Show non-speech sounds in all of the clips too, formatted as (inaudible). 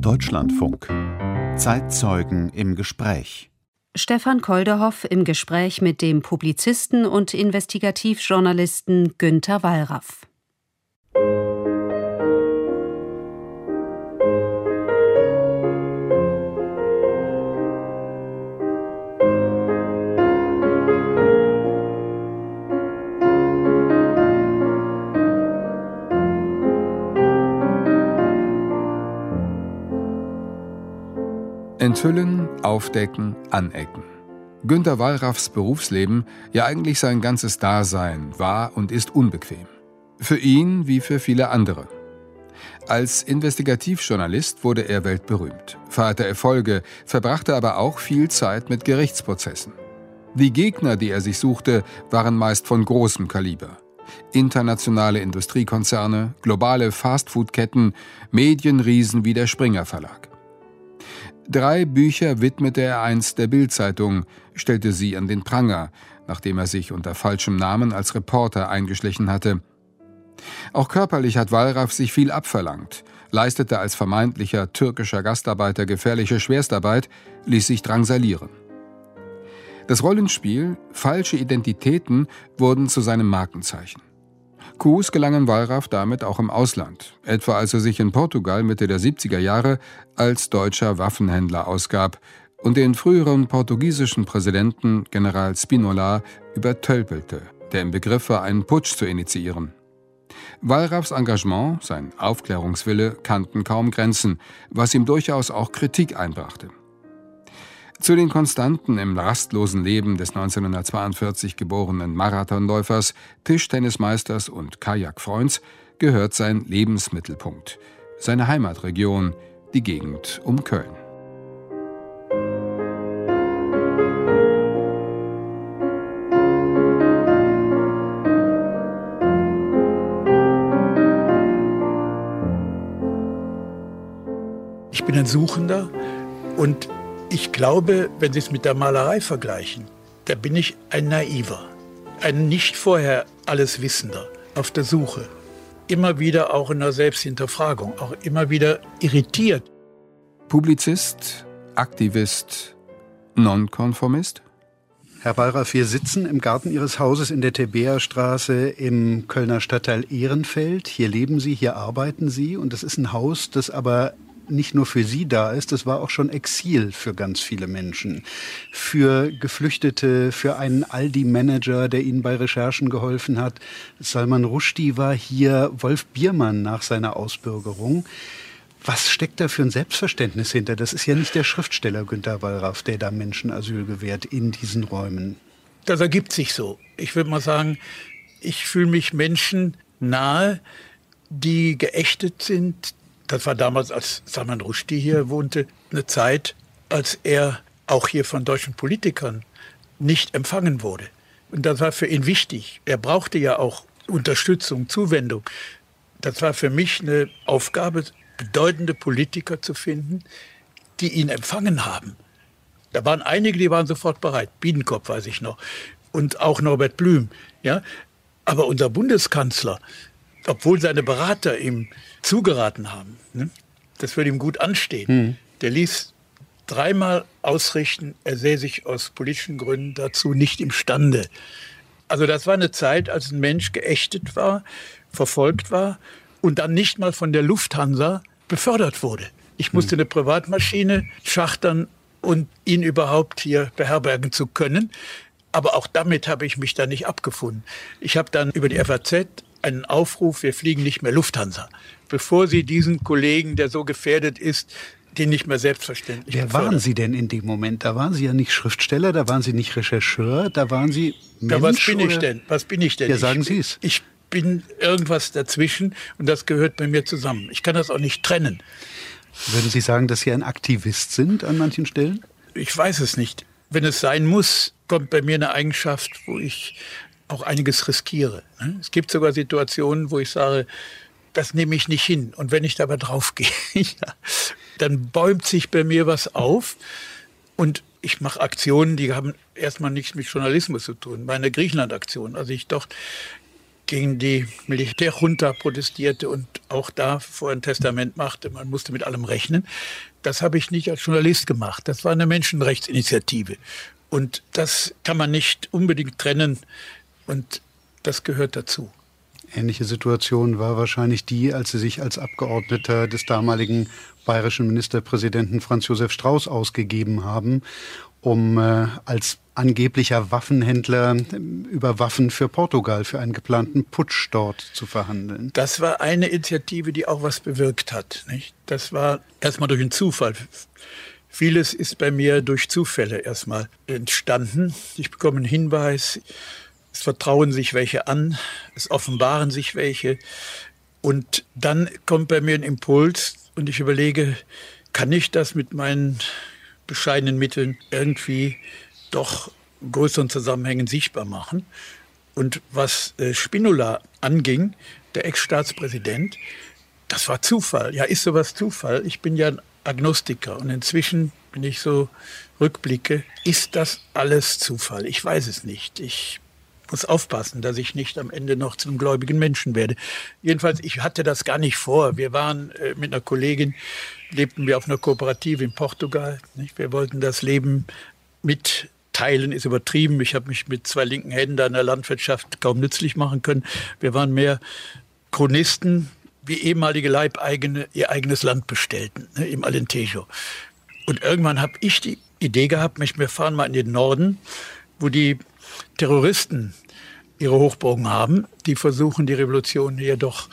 Deutschlandfunk. Zeitzeugen im Gespräch. Stefan Kolderhoff im Gespräch mit dem Publizisten und Investigativjournalisten Günter Wallraff. Enthüllen, aufdecken, anecken. Günter Wallraffs Berufsleben, ja eigentlich sein ganzes Dasein, war und ist unbequem. Für ihn wie für viele andere. Als Investigativjournalist wurde er weltberühmt, feierte Erfolge, verbrachte aber auch viel Zeit mit Gerichtsprozessen. Die Gegner, die er sich suchte, waren meist von großem Kaliber. Internationale Industriekonzerne, globale Fastfood-Ketten, Medienriesen wie der Springer Verlag. Drei Bücher widmete er einst der Bildzeitung, stellte sie an den Pranger, nachdem er sich unter falschem Namen als Reporter eingeschlichen hatte. Auch körperlich hat Wallraff sich viel abverlangt, leistete als vermeintlicher türkischer Gastarbeiter gefährliche Schwerstarbeit, ließ sich drangsalieren. Das Rollenspiel, falsche Identitäten wurden zu seinem Markenzeichen. Coups gelangen Wallraff damit auch im Ausland, etwa als er sich in Portugal Mitte der 70er Jahre als deutscher Waffenhändler ausgab und den früheren portugiesischen Präsidenten General Spinola übertölpelte, der im Begriff war, einen Putsch zu initiieren. Wallraffs Engagement, sein Aufklärungswille kannten kaum Grenzen, was ihm durchaus auch Kritik einbrachte. Zu den Konstanten im rastlosen Leben des 1942 geborenen Marathonläufers, Tischtennismeisters und Kajakfreunds gehört sein Lebensmittelpunkt, seine Heimatregion, die Gegend um Köln. Ich bin ein Suchender und ich glaube, wenn Sie es mit der Malerei vergleichen, da bin ich ein Naiver, ein nicht vorher alles Wissender, auf der Suche. Immer wieder auch in der Selbsthinterfragung, auch immer wieder irritiert. Publizist, Aktivist, Nonkonformist? Herr Wallraff, wir sitzen im Garten Ihres Hauses in der Thebea-Straße im Kölner Stadtteil Ehrenfeld. Hier leben Sie, hier arbeiten Sie und es ist ein Haus, das aber nicht nur für Sie da ist, das war auch schon Exil für ganz viele Menschen. Für Geflüchtete, für einen Aldi-Manager, der Ihnen bei Recherchen geholfen hat. Salman Rushdie war hier, Wolf Biermann nach seiner Ausbürgerung. Was steckt da für ein Selbstverständnis hinter? Das ist ja nicht der Schriftsteller Günter Wallraff, der da Menschen Asyl gewährt in diesen Räumen. Das ergibt sich so. Ich würde mal sagen, ich fühle mich Menschen nahe, die geächtet sind, das war damals, als Salman Rushdie hier wohnte, eine Zeit, als er auch hier von deutschen Politikern nicht empfangen wurde. Und das war für ihn wichtig. Er brauchte ja auch Unterstützung, Zuwendung. Das war für mich eine Aufgabe, bedeutende Politiker zu finden, die ihn empfangen haben. Da waren einige, die waren sofort bereit. Biedenkopf weiß ich noch. Und auch Norbert Blüm. Ja? Aber unser Bundeskanzler, obwohl seine Berater ihm zugeraten haben, ne, das würde ihm gut anstehen. Mhm. Der ließ dreimal ausrichten, er sähe sich aus politischen Gründen dazu nicht imstande. Also das war eine Zeit, als ein Mensch geächtet war, verfolgt war und dann nicht mal von der Lufthansa befördert wurde. Ich musste hm. eine Privatmaschine schachtern und ihn überhaupt hier beherbergen zu können. Aber auch damit habe ich mich da nicht abgefunden. Ich habe dann über die FAZ einen Aufruf, wir fliegen nicht mehr Lufthansa, bevor Sie diesen Kollegen, der so gefährdet ist, den nicht mehr selbstverständlich. Wer waren Sie denn in dem Moment? Da waren Sie ja nicht Schriftsteller, da waren Sie nicht Rechercheur, da waren Sie Mensch. Ja, was bin oder? ich denn? Was bin ich denn? Ja, sagen Sie es. Ich bin irgendwas dazwischen und das gehört bei mir zusammen. Ich kann das auch nicht trennen. Würden Sie sagen, dass Sie ein Aktivist sind an manchen Stellen? Ich weiß es nicht. Wenn es sein muss, kommt bei mir eine Eigenschaft, wo ich auch einiges riskiere. Ne? Es gibt sogar Situationen, wo ich sage, das nehme ich nicht hin. Und wenn ich dabei draufgehe, (laughs) ja, dann bäumt sich bei mir was auf und ich mache Aktionen, die haben erstmal nichts mit Journalismus zu tun. Meine Griechenland-Aktion, als ich dort gegen die Militärjunta protestierte und auch da vor ein Testament machte, man musste mit allem rechnen. Das habe ich nicht als Journalist gemacht. Das war eine Menschenrechtsinitiative. Und das kann man nicht unbedingt trennen und das gehört dazu. Ähnliche Situation war wahrscheinlich die, als Sie sich als Abgeordneter des damaligen bayerischen Ministerpräsidenten Franz Josef Strauß ausgegeben haben, um äh, als angeblicher Waffenhändler über Waffen für Portugal, für einen geplanten Putsch dort zu verhandeln. Das war eine Initiative, die auch was bewirkt hat. Nicht? Das war erstmal durch einen Zufall. Vieles ist bei mir durch Zufälle erstmal entstanden. Ich bekomme einen Hinweis, es vertrauen sich welche an, es offenbaren sich welche. Und dann kommt bei mir ein Impuls und ich überlege, kann ich das mit meinen bescheidenen Mitteln irgendwie doch größeren Zusammenhängen sichtbar machen. Und was äh, Spinola anging, der Ex-Staatspräsident, das war Zufall. Ja, ist sowas Zufall? Ich bin ja ein Agnostiker und inzwischen, wenn ich so rückblicke, ist das alles Zufall? Ich weiß es nicht. Ich muss aufpassen, dass ich nicht am Ende noch zu einem gläubigen Menschen werde. Jedenfalls, ich hatte das gar nicht vor. Wir waren äh, mit einer Kollegin, lebten wir auf einer Kooperative in Portugal. Nicht? Wir wollten das Leben mit Teilen ist übertrieben. Ich habe mich mit zwei linken Händen in der Landwirtschaft kaum nützlich machen können. Wir waren mehr Chronisten, wie ehemalige Leibeigene ihr eigenes Land bestellten, ne, im Alentejo. Und irgendwann habe ich die Idee gehabt, mich, wir fahren mal in den Norden, wo die Terroristen ihre Hochburgen haben, die versuchen, die Revolution hier doch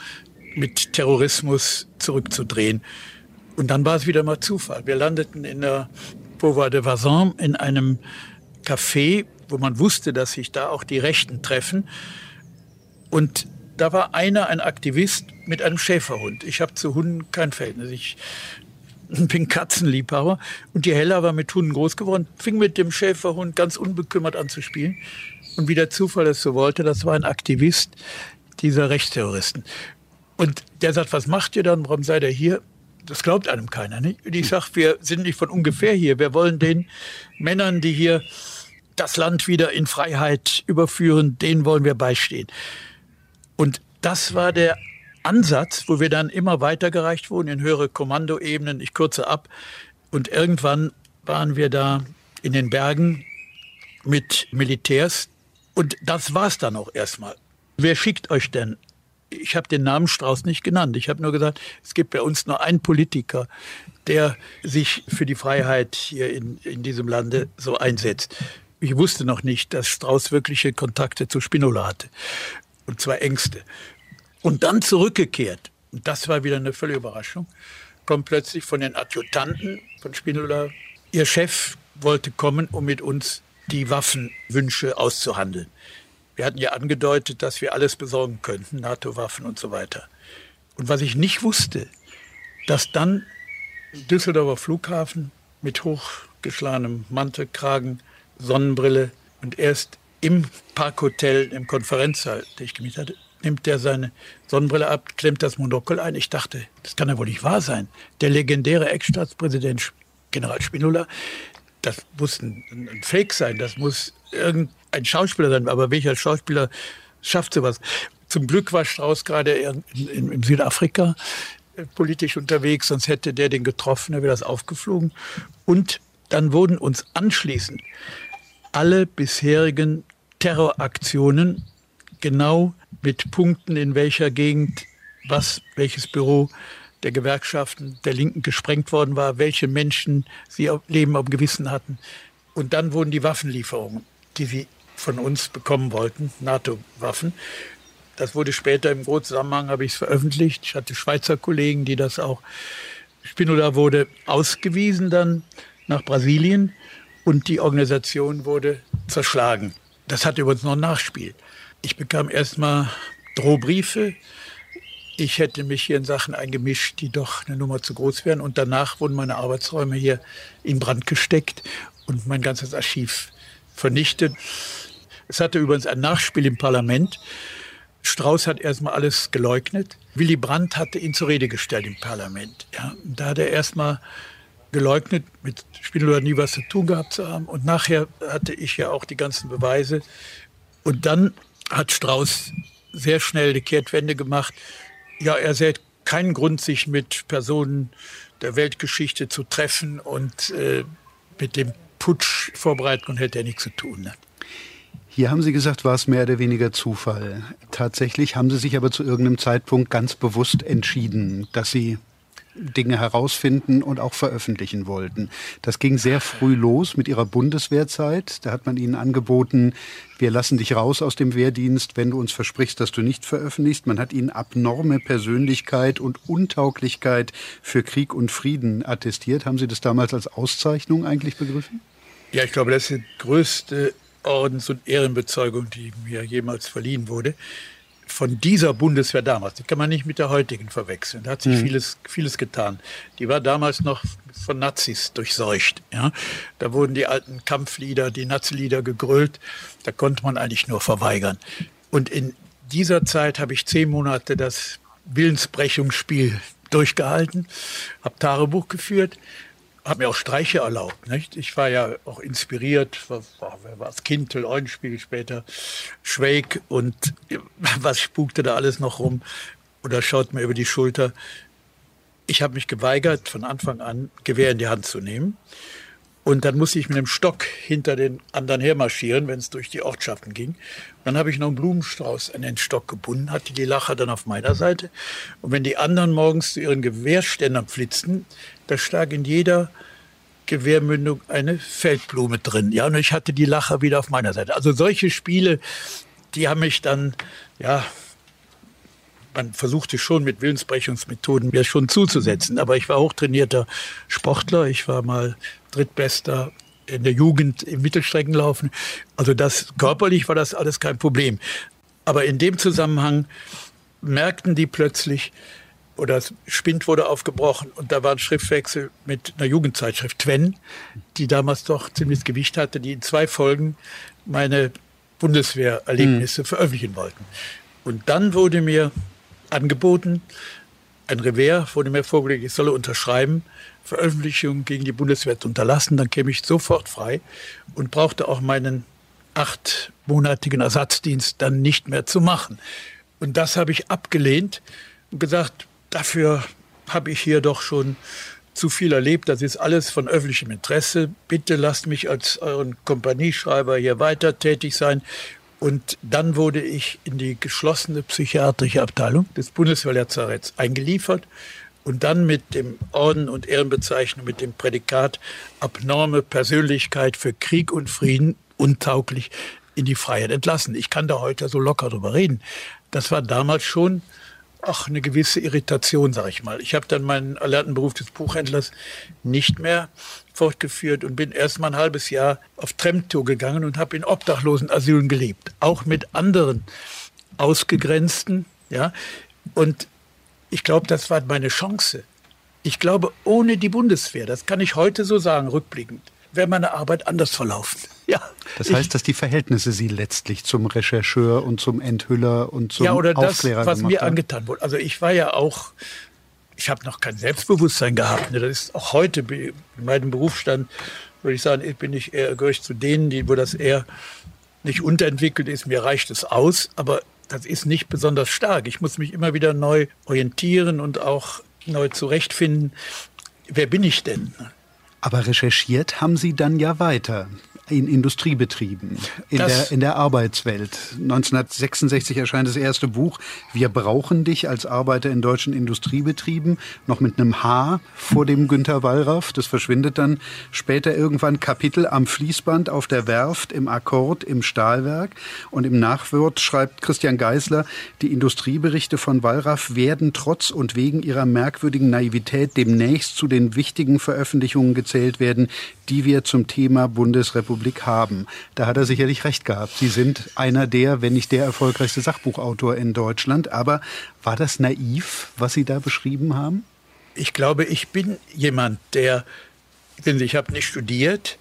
mit Terrorismus zurückzudrehen. Und dann war es wieder mal Zufall. Wir landeten in der Beauvoir de Vazan in einem Café, wo man wusste, dass sich da auch die Rechten treffen. Und da war einer, ein Aktivist mit einem Schäferhund. Ich habe zu Hunden kein Verhältnis. Ich (laughs) bin Katzenliebhaber. Und die Hella war mit Hunden groß geworden, fing mit dem Schäferhund ganz unbekümmert an zu spielen. Und wie der Zufall es so wollte, das war ein Aktivist dieser Rechtsterroristen. Und der sagt, was macht ihr dann? Warum seid ihr hier? Das glaubt einem keiner. Nicht? Und ich sage, wir sind nicht von ungefähr hier. Wir wollen den Männern, die hier das Land wieder in Freiheit überführen, denen wollen wir beistehen. Und das war der Ansatz, wo wir dann immer weitergereicht wurden in höhere Kommandoebenen. Ich kürze ab. Und irgendwann waren wir da in den Bergen mit Militärs. Und das war es dann auch erstmal. Wer schickt euch denn? Ich habe den Namen Strauß nicht genannt. Ich habe nur gesagt, es gibt bei uns nur einen Politiker, der sich für die Freiheit hier in, in diesem Lande so einsetzt. Ich wusste noch nicht, dass Strauß wirkliche Kontakte zu Spinola hatte. Und zwar Ängste. Und dann zurückgekehrt, und das war wieder eine völlige Überraschung, kommt plötzlich von den Adjutanten von Spinola, ihr Chef wollte kommen, um mit uns die Waffenwünsche auszuhandeln. Wir hatten ja angedeutet, dass wir alles besorgen könnten, NATO-Waffen und so weiter. Und was ich nicht wusste, dass dann Düsseldorfer Flughafen mit hochgeschlagenem Mantelkragen, Sonnenbrille und erst im Parkhotel, im Konferenzsaal, den ich gemietet hatte, nimmt er seine Sonnenbrille ab, klemmt das Monokel ein. Ich dachte, das kann ja wohl nicht wahr sein. Der legendäre Ex-Staatspräsident General Spinola, das muss ein, ein, Fake sein, das muss irgendein Schauspieler sein. Aber welcher Schauspieler schafft sowas? Zum Glück war Strauß gerade in, in, Südafrika äh, politisch unterwegs, sonst hätte der den getroffen, er wäre das aufgeflogen. Und dann wurden uns anschließend alle bisherigen Terroraktionen genau mit Punkten, in welcher Gegend was, welches Büro der Gewerkschaften der Linken gesprengt worden war, welche Menschen sie auf Leben auf Gewissen hatten. Und dann wurden die Waffenlieferungen, die sie von uns bekommen wollten, NATO-Waffen. Das wurde später im großen Zusammenhang, habe ich es veröffentlicht. Ich hatte Schweizer Kollegen, die das auch. Spinola wurde ausgewiesen dann nach Brasilien und die Organisation wurde zerschlagen. Das hatte übrigens noch ein Nachspiel. Ich bekam erstmal Drohbriefe. Ich hätte mich hier in Sachen eingemischt, die doch eine Nummer zu groß wären. Und danach wurden meine Arbeitsräume hier in Brand gesteckt und mein ganzes Archiv vernichtet. Es hatte übrigens ein Nachspiel im Parlament. Strauß hat erstmal alles geleugnet. Willy Brandt hatte ihn zur Rede gestellt im Parlament. Ja, da hat er erstmal geleugnet, mit Spinola nie was zu tun gehabt zu haben. Und nachher hatte ich ja auch die ganzen Beweise. Und dann hat Strauß sehr schnell eine Kehrtwende gemacht. Ja, er sah keinen Grund, sich mit Personen der Weltgeschichte zu treffen und äh, mit dem Putsch vorbereiten hätte er nichts zu tun. Ne? Hier haben Sie gesagt, war es mehr oder weniger Zufall. Tatsächlich haben Sie sich aber zu irgendeinem Zeitpunkt ganz bewusst entschieden, dass Sie Dinge herausfinden und auch veröffentlichen wollten. Das ging sehr früh los mit ihrer Bundeswehrzeit. Da hat man ihnen angeboten, wir lassen dich raus aus dem Wehrdienst, wenn du uns versprichst, dass du nicht veröffentlichst. Man hat ihnen abnorme Persönlichkeit und Untauglichkeit für Krieg und Frieden attestiert. Haben Sie das damals als Auszeichnung eigentlich begriffen? Ja, ich glaube, das ist die größte Ordens- und Ehrenbezeugung, die mir jemals verliehen wurde von dieser Bundeswehr damals, die kann man nicht mit der heutigen verwechseln. Da hat sich mhm. vieles, vieles getan. Die war damals noch von Nazis durchseucht. Ja? Da wurden die alten Kampflieder, die Nazi-Lieder gegrölt. Da konnte man eigentlich nur verweigern. Und in dieser Zeit habe ich zehn Monate das Willensbrechungsspiel durchgehalten, habe Tagebuch geführt habe mir auch Streiche erlaubt. Nicht? Ich war ja auch inspiriert, war, war es Kintel, Eulenspiegel später, Schweig und (laughs) was spukte da alles noch rum oder schaut mir über die Schulter. Ich habe mich geweigert, von Anfang an Gewehr in die Hand zu nehmen. Und dann musste ich mit einem Stock hinter den anderen hermarschieren, wenn es durch die Ortschaften ging. Dann habe ich noch einen Blumenstrauß an den Stock gebunden, hatte die Lacher dann auf meiner Seite. Und wenn die anderen morgens zu ihren Gewehrständern flitzten, da stak in jeder Gewehrmündung eine Feldblume drin. Ja, und ich hatte die Lacher wieder auf meiner Seite. Also solche Spiele, die haben mich dann, ja, man versuchte schon mit Willensbrechungsmethoden mir schon zuzusetzen. Aber ich war hochtrainierter Sportler. Ich war mal drittbester in der Jugend im Mittelstreckenlaufen. Also das körperlich war das alles kein Problem. Aber in dem Zusammenhang merkten die plötzlich, oder das Spind wurde aufgebrochen und da war ein Schriftwechsel mit einer Jugendzeitschrift Twen, die damals doch ziemliches Gewicht hatte, die in zwei Folgen meine Bundeswehrerlebnisse mhm. veröffentlichen wollten. Und dann wurde mir angeboten, ein Revers wurde mir vorgelegt, ich solle unterschreiben, Veröffentlichung gegen die Bundeswehr zu unterlassen, dann käme ich sofort frei und brauchte auch meinen achtmonatigen Ersatzdienst dann nicht mehr zu machen. Und das habe ich abgelehnt und gesagt, dafür habe ich hier doch schon zu viel erlebt. Das ist alles von öffentlichem Interesse. Bitte lasst mich als euren Kompanieschreiber hier weiter tätig sein. Und dann wurde ich in die geschlossene psychiatrische Abteilung des Bundeswehrlazaretts eingeliefert und dann mit dem Orden und Ehrenbezeichnung, mit dem Prädikat abnorme Persönlichkeit für Krieg und Frieden untauglich in die Freiheit entlassen. Ich kann da heute so locker drüber reden. Das war damals schon ach, eine gewisse Irritation, sag ich mal. Ich habe dann meinen erlernten Beruf des Buchhändlers nicht mehr fortgeführt und bin erst mal ein halbes Jahr auf Tremtour gegangen und habe in Obdachlosenasylen gelebt, auch mit anderen Ausgegrenzten, ja. Und ich glaube, das war meine Chance. Ich glaube, ohne die Bundeswehr, das kann ich heute so sagen, rückblickend, wäre meine Arbeit anders verlaufen. (laughs) Ja, das heißt, dass die Verhältnisse Sie letztlich zum Rechercheur und zum Enthüller und zum ja, oder Aufklärer das, was mir haben. angetan wurde. Also ich war ja auch, ich habe noch kein Selbstbewusstsein gehabt. Ne? Das ist auch heute in meinem Berufsstand, würde ich sagen, bin ich eher gehöre ich zu denen, die, wo das eher nicht unterentwickelt ist. Mir reicht es aus, aber das ist nicht besonders stark. Ich muss mich immer wieder neu orientieren und auch neu zurechtfinden. Wer bin ich denn? Aber recherchiert haben Sie dann ja weiter in Industriebetrieben, in der, in der Arbeitswelt. 1966 erscheint das erste Buch Wir brauchen dich als Arbeiter in deutschen Industriebetrieben, noch mit einem H vor dem Günter Wallraff. Das verschwindet dann später irgendwann Kapitel am Fließband, auf der Werft, im Akkord, im Stahlwerk. Und im Nachwort schreibt Christian Geisler, die Industrieberichte von Wallraff werden trotz und wegen ihrer merkwürdigen Naivität demnächst zu den wichtigen Veröffentlichungen gezählt werden, die wir zum Thema Bundesrepublik haben. Da hat er sicherlich recht gehabt. Sie sind einer der, wenn nicht der erfolgreichste Sachbuchautor in Deutschland. Aber war das naiv, was Sie da beschrieben haben? Ich glaube, ich bin jemand, der, ich habe nicht studiert,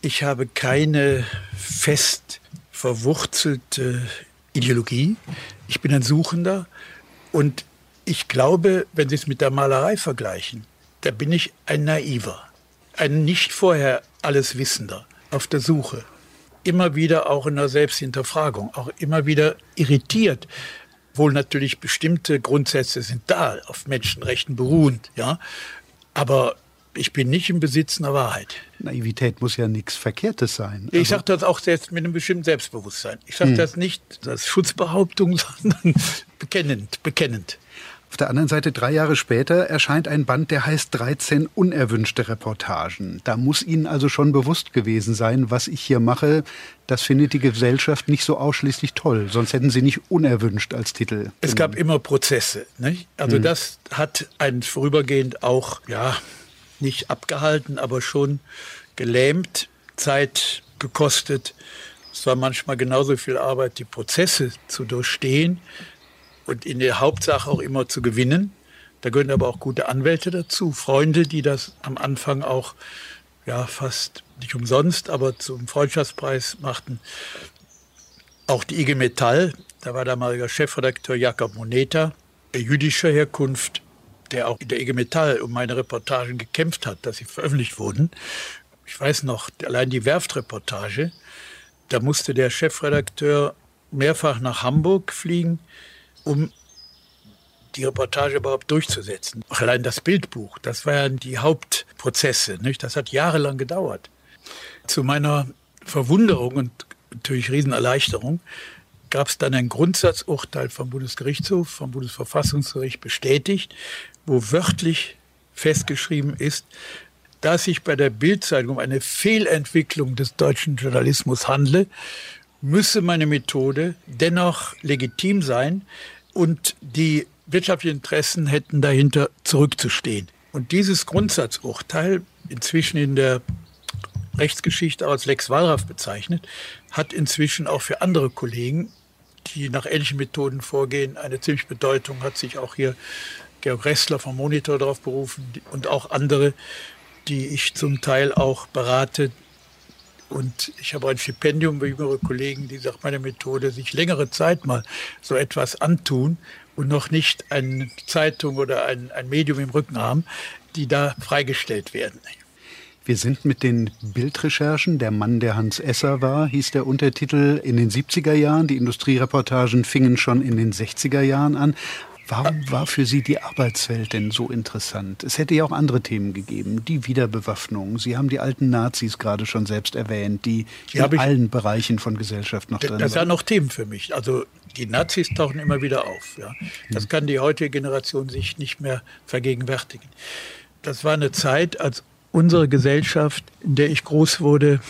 ich habe keine fest verwurzelte Ideologie. Ich bin ein Suchender und ich glaube, wenn Sie es mit der Malerei vergleichen, da bin ich ein Naiver ein nicht vorher alles Wissender auf der Suche. immer wieder auch in der Selbsthinterfragung, auch immer wieder irritiert. Wohl natürlich bestimmte Grundsätze sind da, auf Menschenrechten beruhend, ja. Aber ich bin nicht im Besitz einer Wahrheit. Naivität muss ja nichts Verkehrtes sein. Ich also, sage das auch selbst mit einem bestimmten Selbstbewusstsein. Ich sage hm. das nicht als Schutzbehauptung, (laughs) sondern bekennend, bekennend. Auf der anderen Seite, drei Jahre später, erscheint ein Band, der heißt 13 unerwünschte Reportagen. Da muss Ihnen also schon bewusst gewesen sein, was ich hier mache, das findet die Gesellschaft nicht so ausschließlich toll. Sonst hätten Sie nicht unerwünscht als Titel. Es gab immer Prozesse. Nicht? Also hm. das hat einen vorübergehend auch, ja, nicht abgehalten, aber schon gelähmt, Zeit gekostet. Es war manchmal genauso viel Arbeit, die Prozesse zu durchstehen und in der Hauptsache auch immer zu gewinnen. Da gehören aber auch gute Anwälte dazu, Freunde, die das am Anfang auch ja fast nicht umsonst, aber zum Freundschaftspreis machten. Auch die IG Metall, da war damaliger Chefredakteur Jakob Moneta, jüdischer Herkunft, der auch in der IG Metall um meine Reportagen gekämpft hat, dass sie veröffentlicht wurden. Ich weiß noch, allein die Werftreportage, da musste der Chefredakteur mehrfach nach Hamburg fliegen, um die Reportage überhaupt durchzusetzen. Auch allein das Bildbuch, das waren die Hauptprozesse. Nicht? Das hat jahrelang gedauert. Zu meiner Verwunderung und natürlich Riesenerleichterung gab es dann ein Grundsatzurteil vom Bundesgerichtshof, vom Bundesverfassungsgericht bestätigt, wo wörtlich festgeschrieben ist, dass sich bei der Bildzeitung um eine Fehlentwicklung des deutschen Journalismus handle, müsse meine Methode dennoch legitim sein und die wirtschaftlichen Interessen hätten dahinter zurückzustehen. Und dieses Grundsatzurteil, inzwischen in der Rechtsgeschichte als Lex Wallraff bezeichnet, hat inzwischen auch für andere Kollegen, die nach ähnlichen Methoden vorgehen, eine ziemliche Bedeutung, hat sich auch hier Georg Ressler vom Monitor darauf berufen und auch andere, die ich zum Teil auch berate. Und ich habe ein Stipendium für jüngere Kollegen, die sagt, meine Methode, sich längere Zeit mal so etwas antun und noch nicht eine Zeitung oder ein, ein Medium im Rücken haben, die da freigestellt werden. Wir sind mit den Bildrecherchen, der Mann, der Hans Esser war, hieß der Untertitel in den 70er Jahren. Die Industriereportagen fingen schon in den 60er Jahren an. Warum war für Sie die Arbeitswelt denn so interessant? Es hätte ja auch andere Themen gegeben, die Wiederbewaffnung. Sie haben die alten Nazis gerade schon selbst erwähnt, die, die in allen Bereichen von Gesellschaft noch drin Das sind noch Themen für mich. Also die Nazis tauchen immer wieder auf. Ja. Das kann die heutige Generation sich nicht mehr vergegenwärtigen. Das war eine Zeit, als unsere Gesellschaft, in der ich groß wurde,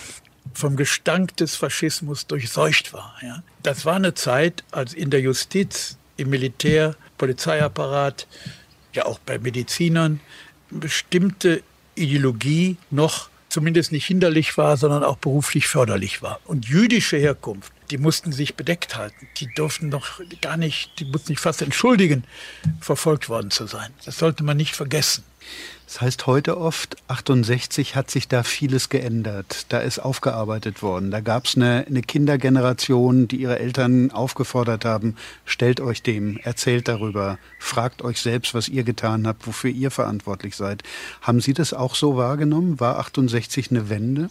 vom Gestank des Faschismus durchseucht war. Ja. Das war eine Zeit, als in der Justiz, im Militär, Polizeiapparat, ja auch bei Medizinern, bestimmte Ideologie noch zumindest nicht hinderlich war, sondern auch beruflich förderlich war. Und jüdische Herkunft, die mussten sich bedeckt halten. Die durften doch gar nicht, die mussten sich fast entschuldigen, verfolgt worden zu sein. Das sollte man nicht vergessen. Das heißt heute oft, 68 hat sich da vieles geändert. Da ist aufgearbeitet worden. Da gab es eine, eine, Kindergeneration, die ihre Eltern aufgefordert haben, stellt euch dem, erzählt darüber, fragt euch selbst, was ihr getan habt, wofür ihr verantwortlich seid. Haben Sie das auch so wahrgenommen? War 68 eine Wende?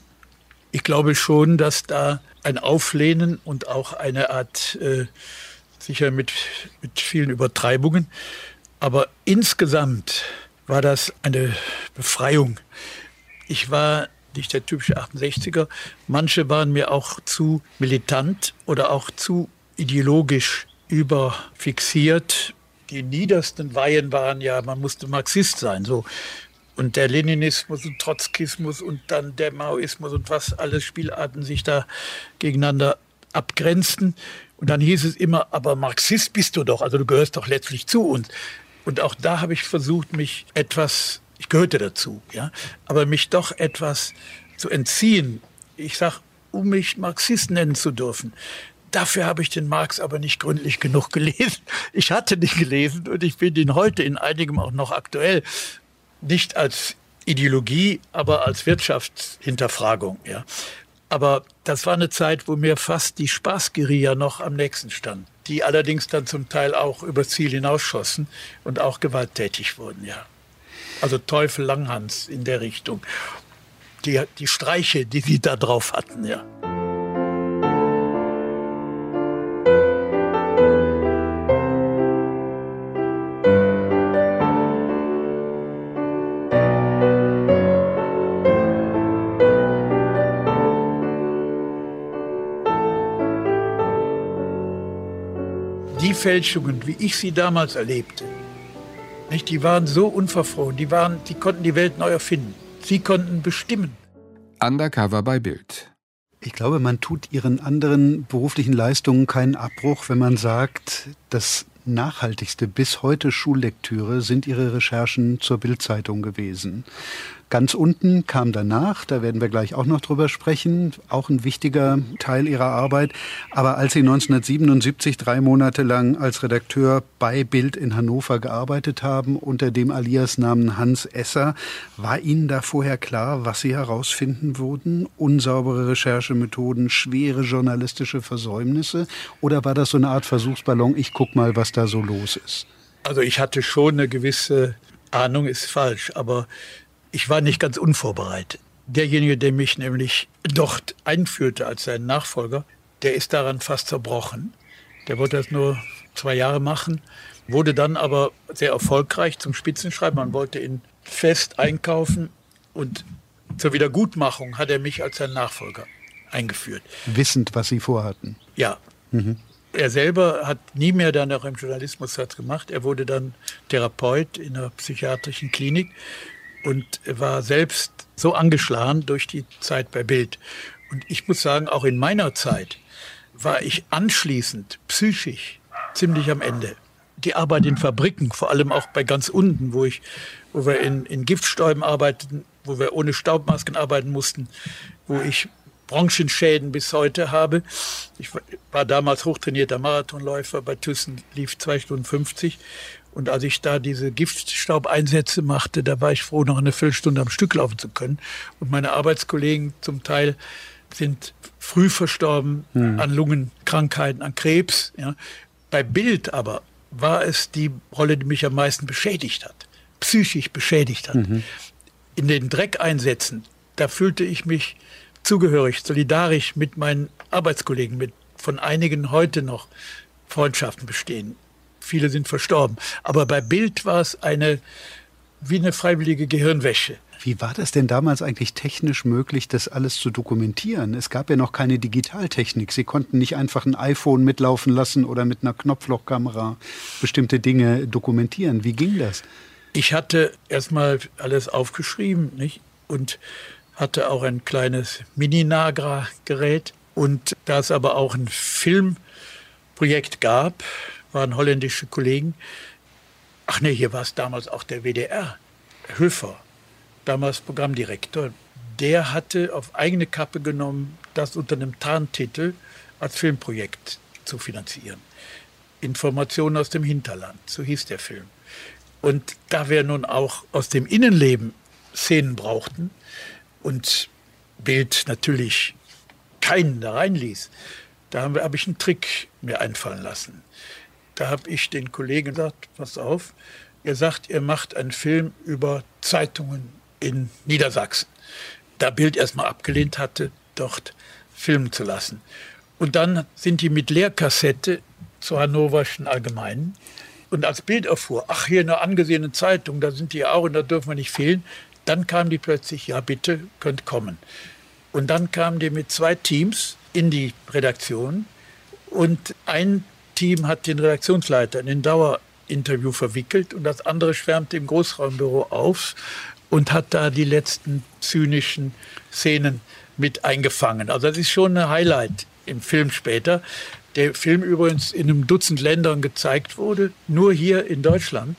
Ich glaube schon, dass da ein Auflehnen und auch eine Art, äh, sicher mit, mit vielen Übertreibungen, aber insgesamt war das eine Befreiung. Ich war nicht der typische 68er. Manche waren mir auch zu militant oder auch zu ideologisch überfixiert. Die niedersten Weihen waren ja, man musste Marxist sein. So. Und der Leninismus und Trotzkismus und dann der Maoismus und was alles Spielarten sich da gegeneinander abgrenzten. Und dann hieß es immer, aber Marxist bist du doch, also du gehörst doch letztlich zu uns. Und auch da habe ich versucht, mich etwas, ich gehörte dazu, ja, aber mich doch etwas zu entziehen. Ich sage, um mich Marxist nennen zu dürfen. Dafür habe ich den Marx aber nicht gründlich genug gelesen. Ich hatte den gelesen und ich finde ihn heute in einigem auch noch aktuell. Nicht als Ideologie, aber als Wirtschaftshinterfragung. Ja. Aber das war eine Zeit, wo mir fast die Spaßgeria noch am nächsten stand die allerdings dann zum Teil auch übers Ziel hinausschossen und auch gewalttätig wurden, ja. Also Teufel Langhans in der Richtung. Die, die Streiche, die sie da drauf hatten, ja. Fälschungen, wie ich sie damals erlebte, nicht, die waren so unverfroren, die, waren, die konnten die Welt neu erfinden. Sie konnten bestimmen. Undercover bei Bild. Ich glaube, man tut ihren anderen beruflichen Leistungen keinen Abbruch, wenn man sagt, das nachhaltigste bis heute Schullektüre sind ihre Recherchen zur Bildzeitung gewesen. Ganz unten kam danach, da werden wir gleich auch noch drüber sprechen, auch ein wichtiger Teil ihrer Arbeit. Aber als sie 1977 drei Monate lang als Redakteur bei Bild in Hannover gearbeitet haben, unter dem Aliasnamen Hans Esser, war Ihnen da vorher klar, was Sie herausfinden würden? Unsaubere Recherchemethoden, schwere journalistische Versäumnisse? Oder war das so eine Art Versuchsballon, ich guck mal, was da so los ist? Also ich hatte schon eine gewisse Ahnung, ist falsch, aber ich war nicht ganz unvorbereitet. Derjenige, der mich nämlich dort einführte als sein Nachfolger, der ist daran fast zerbrochen. Der wollte das nur zwei Jahre machen, wurde dann aber sehr erfolgreich zum Spitzenschreiber. Man wollte ihn fest einkaufen und zur Wiedergutmachung hat er mich als sein Nachfolger eingeführt. Wissend, was Sie vorhatten. Ja. Mhm. Er selber hat nie mehr dann auch im Journalismus was gemacht. Er wurde dann Therapeut in einer psychiatrischen Klinik und war selbst so angeschlagen durch die Zeit bei Bild. Und ich muss sagen, auch in meiner Zeit war ich anschließend psychisch ziemlich am Ende. Die Arbeit in Fabriken, vor allem auch bei ganz unten, wo ich, wo wir in, in Giftstäuben arbeiteten, wo wir ohne Staubmasken arbeiten mussten, wo ich Branchenschäden bis heute habe. Ich war damals hochtrainierter Marathonläufer, bei Thyssen lief zwei Stunden 50 und als ich da diese Giftstaubeinsätze machte, da war ich froh, noch eine Viertelstunde am Stück laufen zu können. Und meine Arbeitskollegen zum Teil sind früh verstorben hm. an Lungenkrankheiten, an Krebs. Ja. Bei Bild aber war es die Rolle, die mich am meisten beschädigt hat, psychisch beschädigt hat. Mhm. In den Dreckeinsätzen, da fühlte ich mich zugehörig, solidarisch mit meinen Arbeitskollegen, mit von einigen heute noch Freundschaften bestehen viele sind verstorben. Aber bei Bild war es eine, wie eine freiwillige Gehirnwäsche. Wie war das denn damals eigentlich technisch möglich, das alles zu dokumentieren? Es gab ja noch keine Digitaltechnik. Sie konnten nicht einfach ein iPhone mitlaufen lassen oder mit einer Knopflochkamera bestimmte Dinge dokumentieren. Wie ging das? Ich hatte erstmal alles aufgeschrieben nicht? und hatte auch ein kleines Mini-Nagra-Gerät. Und da es aber auch ein Filmprojekt gab, waren holländische Kollegen. Ach nee, hier war es damals auch der WDR, Höfer, damals Programmdirektor. Der hatte auf eigene Kappe genommen, das unter einem Tarntitel als Filmprojekt zu finanzieren. Informationen aus dem Hinterland, so hieß der Film. Und da wir nun auch aus dem Innenleben Szenen brauchten und Bild natürlich keinen da reinließ, da habe hab ich einen Trick mir einfallen lassen. Da habe ich den Kollegen gesagt, pass auf, ihr sagt, ihr macht einen Film über Zeitungen in Niedersachsen. Da Bild erstmal abgelehnt hatte, dort filmen zu lassen. Und dann sind die mit Lehrkassette zur Hannoverschen Allgemeinen. Und als Bild erfuhr, ach, hier eine angesehene Zeitung, da sind die auch und da dürfen wir nicht fehlen, dann kamen die plötzlich, ja bitte, könnt kommen. Und dann kamen die mit zwei Teams in die Redaktion und ein Team hat den Redaktionsleiter in ein Dauerinterview verwickelt und das andere schwärmte im Großraumbüro auf und hat da die letzten zynischen Szenen mit eingefangen. Also das ist schon ein Highlight im Film später. Der Film übrigens in einem Dutzend Ländern gezeigt wurde. Nur hier in Deutschland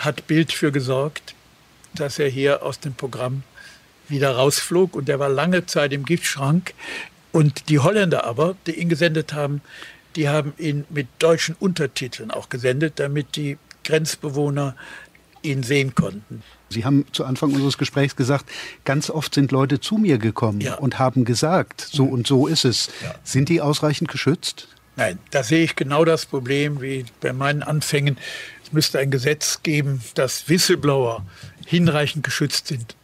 hat Bild für gesorgt, dass er hier aus dem Programm wieder rausflog. Und er war lange Zeit im Giftschrank. Und die Holländer aber, die ihn gesendet haben, die haben ihn mit deutschen Untertiteln auch gesendet, damit die Grenzbewohner ihn sehen konnten. Sie haben zu Anfang unseres Gesprächs gesagt, ganz oft sind Leute zu mir gekommen ja. und haben gesagt, so und so ist es. Ja. Sind die ausreichend geschützt? Nein, da sehe ich genau das Problem wie bei meinen Anfängen. Es müsste ein Gesetz geben, dass Whistleblower hinreichend geschützt sind.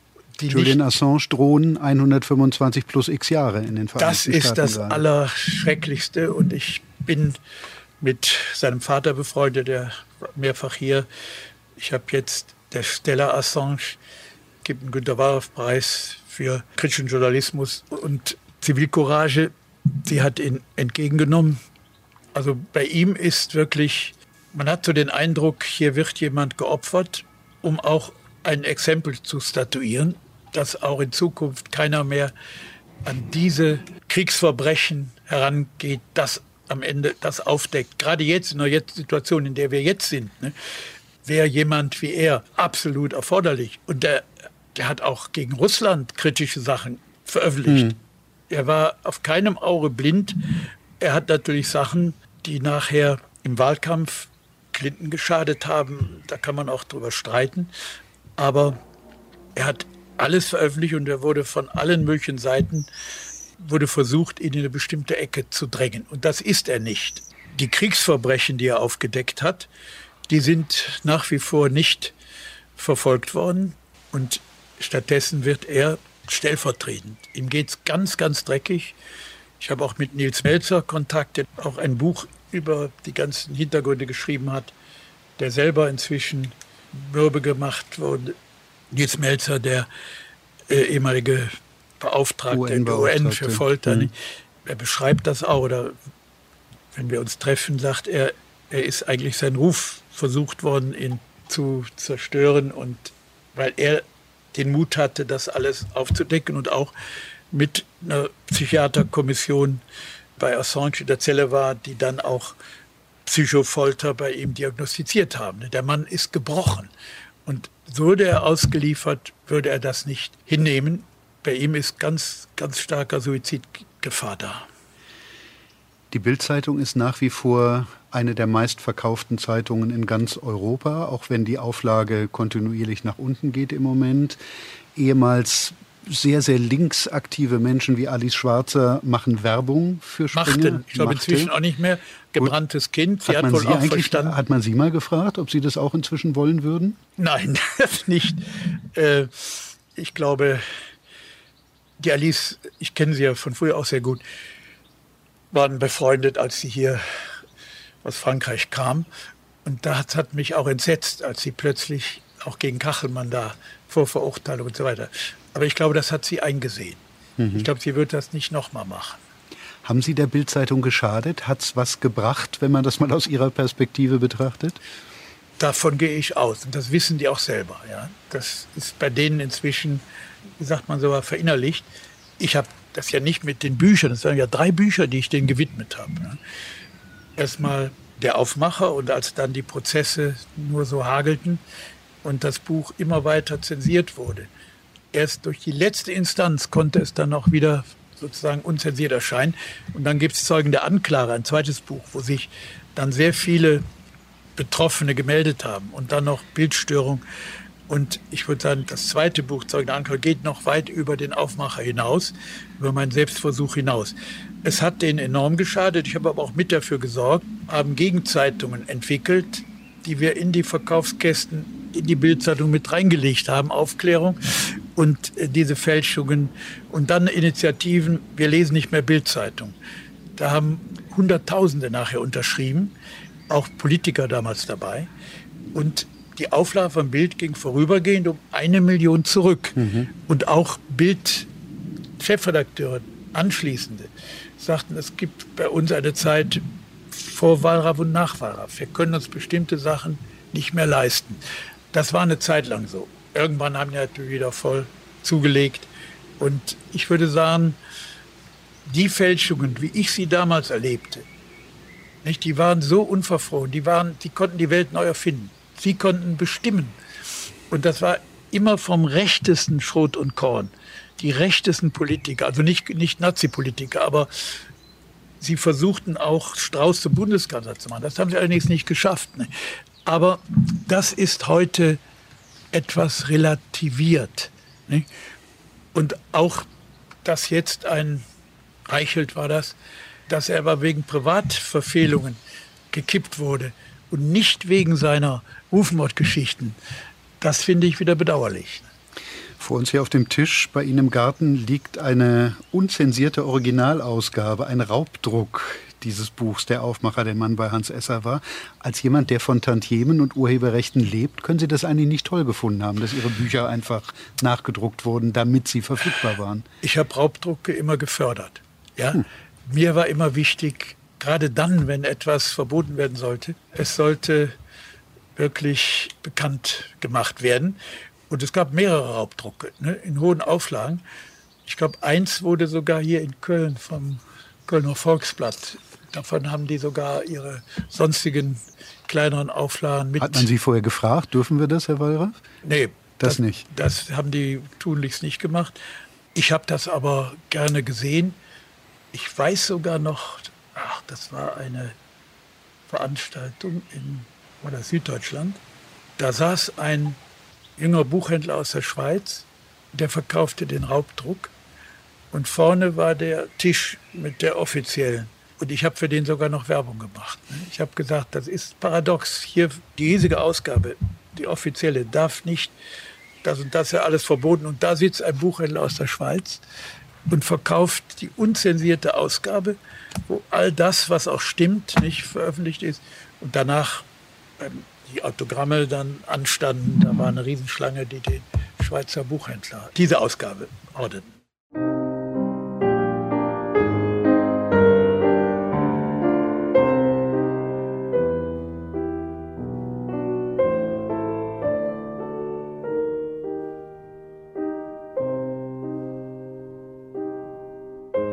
Julian Assange drohen 125 plus x Jahre in den Vereinigten Staaten. Das ist das gerade. Allerschrecklichste und ich bin mit seinem Vater befreundet, der mehrfach hier. Ich habe jetzt der Stella Assange gibt einen Günter Wahrer-Preis für kritischen Journalismus und Zivilcourage. Sie hat ihn entgegengenommen Also bei ihm ist wirklich, man hat so den Eindruck, hier wird jemand geopfert, um auch ein Exempel zu statuieren, dass auch in Zukunft keiner mehr an diese Kriegsverbrechen herangeht, das am Ende das aufdeckt. Gerade jetzt in der Situation, in der wir jetzt sind, ne, wäre jemand wie er absolut erforderlich. Und der, der hat auch gegen Russland kritische Sachen veröffentlicht. Mhm. Er war auf keinem Auge blind. Er hat natürlich Sachen, die nachher im Wahlkampf Clinton geschadet haben. Da kann man auch drüber streiten. Aber er hat alles veröffentlicht und er wurde von allen möglichen Seiten wurde versucht, ihn in eine bestimmte Ecke zu drängen. Und das ist er nicht. Die Kriegsverbrechen, die er aufgedeckt hat, die sind nach wie vor nicht verfolgt worden. Und stattdessen wird er stellvertretend. Ihm geht es ganz, ganz dreckig. Ich habe auch mit Nils Melzer Kontakt, der auch ein Buch über die ganzen Hintergründe geschrieben hat, der selber inzwischen mürbe gemacht wurde. Nils Melzer, der äh, ehemalige Beauftragte der UN für Folter, mhm. er beschreibt das auch. Oder wenn wir uns treffen, sagt er, er ist eigentlich sein Ruf versucht worden, ihn zu zerstören. Und weil er den Mut hatte, das alles aufzudecken und auch mit einer Psychiaterkommission bei Assange in der Zelle war, die dann auch Psychofolter bei ihm diagnostiziert haben. Der Mann ist gebrochen. Und würde er ausgeliefert, würde er das nicht hinnehmen. Bei ihm ist ganz, ganz starker Suizidgefahr da. Die Bildzeitung ist nach wie vor eine der meistverkauften Zeitungen in ganz Europa, auch wenn die Auflage kontinuierlich nach unten geht im Moment. Ehemals sehr, sehr linksaktive Menschen wie Alice Schwarzer machen Werbung für Springer. Machten. Ich glaube inzwischen auch nicht mehr. Gebranntes. Kind. Sie hat, hat wohl Sie auch verstanden. Hat man Sie mal gefragt, ob Sie das auch inzwischen wollen würden? Nein, (laughs) das nicht. Äh, ich glaube, die Alice, ich kenne sie ja von früher auch sehr gut, waren befreundet, als sie hier aus Frankreich kam. Und das hat mich auch entsetzt, als sie plötzlich auch gegen Kachelmann da vor Verurteilung und so weiter. Aber ich glaube, das hat sie eingesehen. Mhm. Ich glaube, sie wird das nicht nochmal machen. Haben Sie der Bildzeitung geschadet? Hat es was gebracht, wenn man das mal aus Ihrer Perspektive betrachtet? Davon gehe ich aus. Und das wissen die auch selber. Ja? Das ist bei denen inzwischen, wie sagt man so, verinnerlicht. Ich habe das ja nicht mit den Büchern, das waren ja drei Bücher, die ich denen gewidmet habe. Ne? Erstmal der Aufmacher und als dann die Prozesse nur so hagelten und das Buch immer weiter zensiert wurde. Erst durch die letzte Instanz konnte es dann auch wieder sozusagen unzensiert erscheinen. Und dann gibt es Zeugen der Anklage, ein zweites Buch, wo sich dann sehr viele Betroffene gemeldet haben und dann noch Bildstörung und ich würde sagen, das zweite Buch, Zeugen Anker, geht noch weit über den Aufmacher hinaus, über meinen Selbstversuch hinaus. Es hat denen enorm geschadet. Ich habe aber auch mit dafür gesorgt, haben Gegenzeitungen entwickelt, die wir in die Verkaufskästen, in die Bildzeitung mit reingelegt haben, Aufklärung und äh, diese Fälschungen und dann Initiativen, wir lesen nicht mehr Bildzeitung. Da haben Hunderttausende nachher unterschrieben, auch Politiker damals dabei. Und die Auflage vom Bild ging vorübergehend um eine Million zurück. Mhm. Und auch Bild-Chefredakteure, anschließende, sagten, es gibt bei uns eine Zeit vor Wahlraff und nach Wahlraff. Wir können uns bestimmte Sachen nicht mehr leisten. Das war eine Zeit lang so. Irgendwann haben die natürlich wieder voll zugelegt. Und ich würde sagen, die Fälschungen, wie ich sie damals erlebte, nicht, die waren so unverfroren, die, waren, die konnten die Welt neu erfinden. Sie konnten bestimmen. Und das war immer vom rechtesten Schrot und Korn. Die rechtesten Politiker, also nicht, nicht Nazi-Politiker, aber sie versuchten auch Strauß zum Bundeskanzler zu machen. Das haben sie allerdings nicht geschafft. Ne? Aber das ist heute etwas relativiert. Ne? Und auch, dass jetzt ein Reichelt war das, dass er aber wegen Privatverfehlungen gekippt wurde und nicht wegen seiner Rufmordgeschichten. Das finde ich wieder bedauerlich. Vor uns hier auf dem Tisch bei Ihnen im Garten liegt eine unzensierte Originalausgabe, ein Raubdruck dieses Buchs, der Aufmacher, der Mann bei Hans Esser war. Als jemand, der von Tantiemen und Urheberrechten lebt, können Sie das eigentlich nicht toll gefunden haben, dass Ihre Bücher einfach nachgedruckt wurden, damit sie verfügbar waren? Ich habe Raubdrucke immer gefördert. Ja? Hm. Mir war immer wichtig, gerade dann, wenn etwas verboten werden sollte, es sollte wirklich bekannt gemacht werden. Und es gab mehrere Raubdrucke ne, in hohen Auflagen. Ich glaube, eins wurde sogar hier in Köln vom Kölner Volksblatt. Davon haben die sogar ihre sonstigen kleineren Auflagen mit. Hat man Sie vorher gefragt, dürfen wir das, Herr Wallraff? Nee. Das, das nicht. Das haben die tunlichst nicht gemacht. Ich habe das aber gerne gesehen. Ich weiß sogar noch, ach, das war eine Veranstaltung in oder Süddeutschland. Da saß ein junger Buchhändler aus der Schweiz, der verkaufte den Raubdruck. Und vorne war der Tisch mit der offiziellen. Und ich habe für den sogar noch Werbung gemacht. Ne? Ich habe gesagt, das ist paradox. Hier die riesige Ausgabe, die offizielle, darf nicht, das und das ja alles verboten. Und da sitzt ein Buchhändler aus der Schweiz und verkauft die unzensierte Ausgabe, wo all das, was auch stimmt, nicht veröffentlicht ist. Und danach ähm, die Autogramme dann anstanden. Da war eine Riesenschlange, die den Schweizer Buchhändler diese Ausgabe ordneten.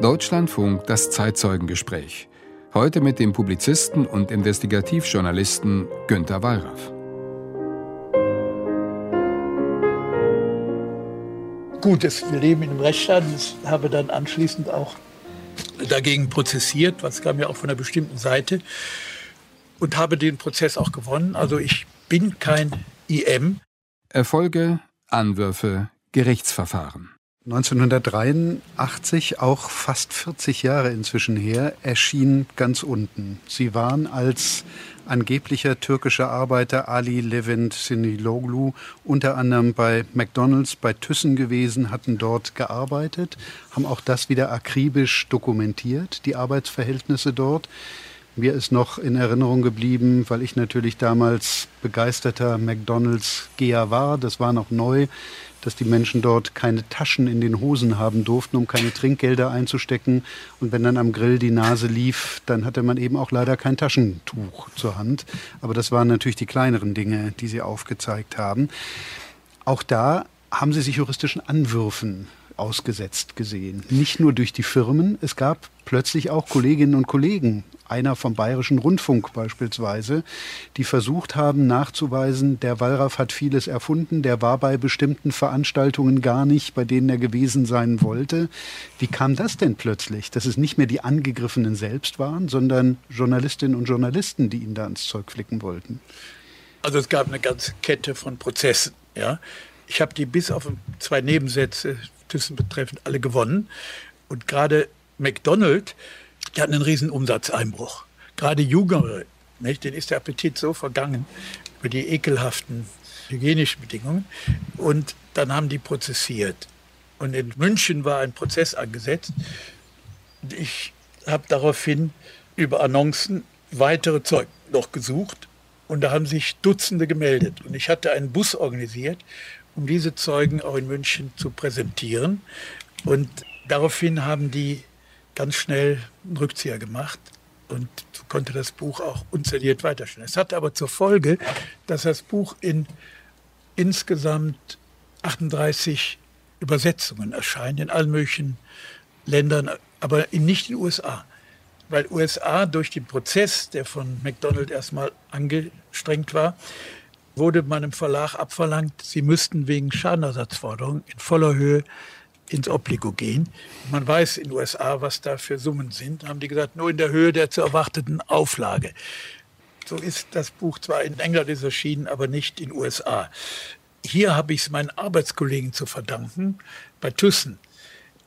Deutschlandfunk das Zeitzeugengespräch. Heute mit dem Publizisten und Investigativjournalisten Günter Wallraff. Gut, wir leben in einem Rechtsstaat. Ich habe dann anschließend auch dagegen prozessiert, was kam ja auch von einer bestimmten Seite und habe den Prozess auch gewonnen. Also ich bin kein IM. Erfolge, Anwürfe, Gerichtsverfahren. 1983, auch fast 40 Jahre inzwischen her, erschien ganz unten. Sie waren als angeblicher türkischer Arbeiter Ali Levent Siniloglu unter anderem bei McDonalds bei Thyssen gewesen, hatten dort gearbeitet, haben auch das wieder akribisch dokumentiert, die Arbeitsverhältnisse dort. Mir ist noch in Erinnerung geblieben, weil ich natürlich damals begeisterter McDonalds-Geher war. Das war noch neu dass die Menschen dort keine Taschen in den Hosen haben durften, um keine Trinkgelder einzustecken. Und wenn dann am Grill die Nase lief, dann hatte man eben auch leider kein Taschentuch zur Hand. Aber das waren natürlich die kleineren Dinge, die Sie aufgezeigt haben. Auch da haben Sie sich juristischen Anwürfen ausgesetzt gesehen. Nicht nur durch die Firmen, es gab plötzlich auch Kolleginnen und Kollegen, einer vom Bayerischen Rundfunk beispielsweise, die versucht haben nachzuweisen, der Wallraff hat vieles erfunden, der war bei bestimmten Veranstaltungen gar nicht, bei denen er gewesen sein wollte. Wie kam das denn plötzlich, dass es nicht mehr die Angegriffenen selbst waren, sondern Journalistinnen und Journalisten, die ihn da ins Zeug flicken wollten? Also es gab eine ganze Kette von Prozessen. Ja. Ich habe die bis auf zwei Nebensätze Thyssen betreffend alle gewonnen. Und gerade McDonald, die hatten einen riesen Umsatzeinbruch. Gerade Jüngere, nicht? denen ist der Appetit so vergangen über die ekelhaften hygienischen Bedingungen. Und dann haben die prozessiert. Und in München war ein Prozess angesetzt. Ich habe daraufhin über Annoncen weitere Zeugen noch gesucht. Und da haben sich Dutzende gemeldet. Und ich hatte einen Bus organisiert, um diese Zeugen auch in München zu präsentieren. Und daraufhin haben die ganz schnell einen Rückzieher gemacht und konnte das Buch auch unzerliert weiterstehen. Es hatte aber zur Folge, dass das Buch in insgesamt 38 Übersetzungen erscheint, in allen möglichen Ländern, aber nicht in den USA. Weil USA durch den Prozess, der von McDonald erstmal angestrengt war, wurde meinem Verlag abverlangt, sie müssten wegen Schadenersatzforderungen in voller Höhe ins Obligo gehen. Man weiß in den USA, was da für Summen sind, haben die gesagt, nur in der Höhe der zu erwarteten Auflage. So ist das Buch zwar in England ist erschienen, aber nicht in den USA. Hier habe ich es meinen Arbeitskollegen zu verdanken, bei Thyssen,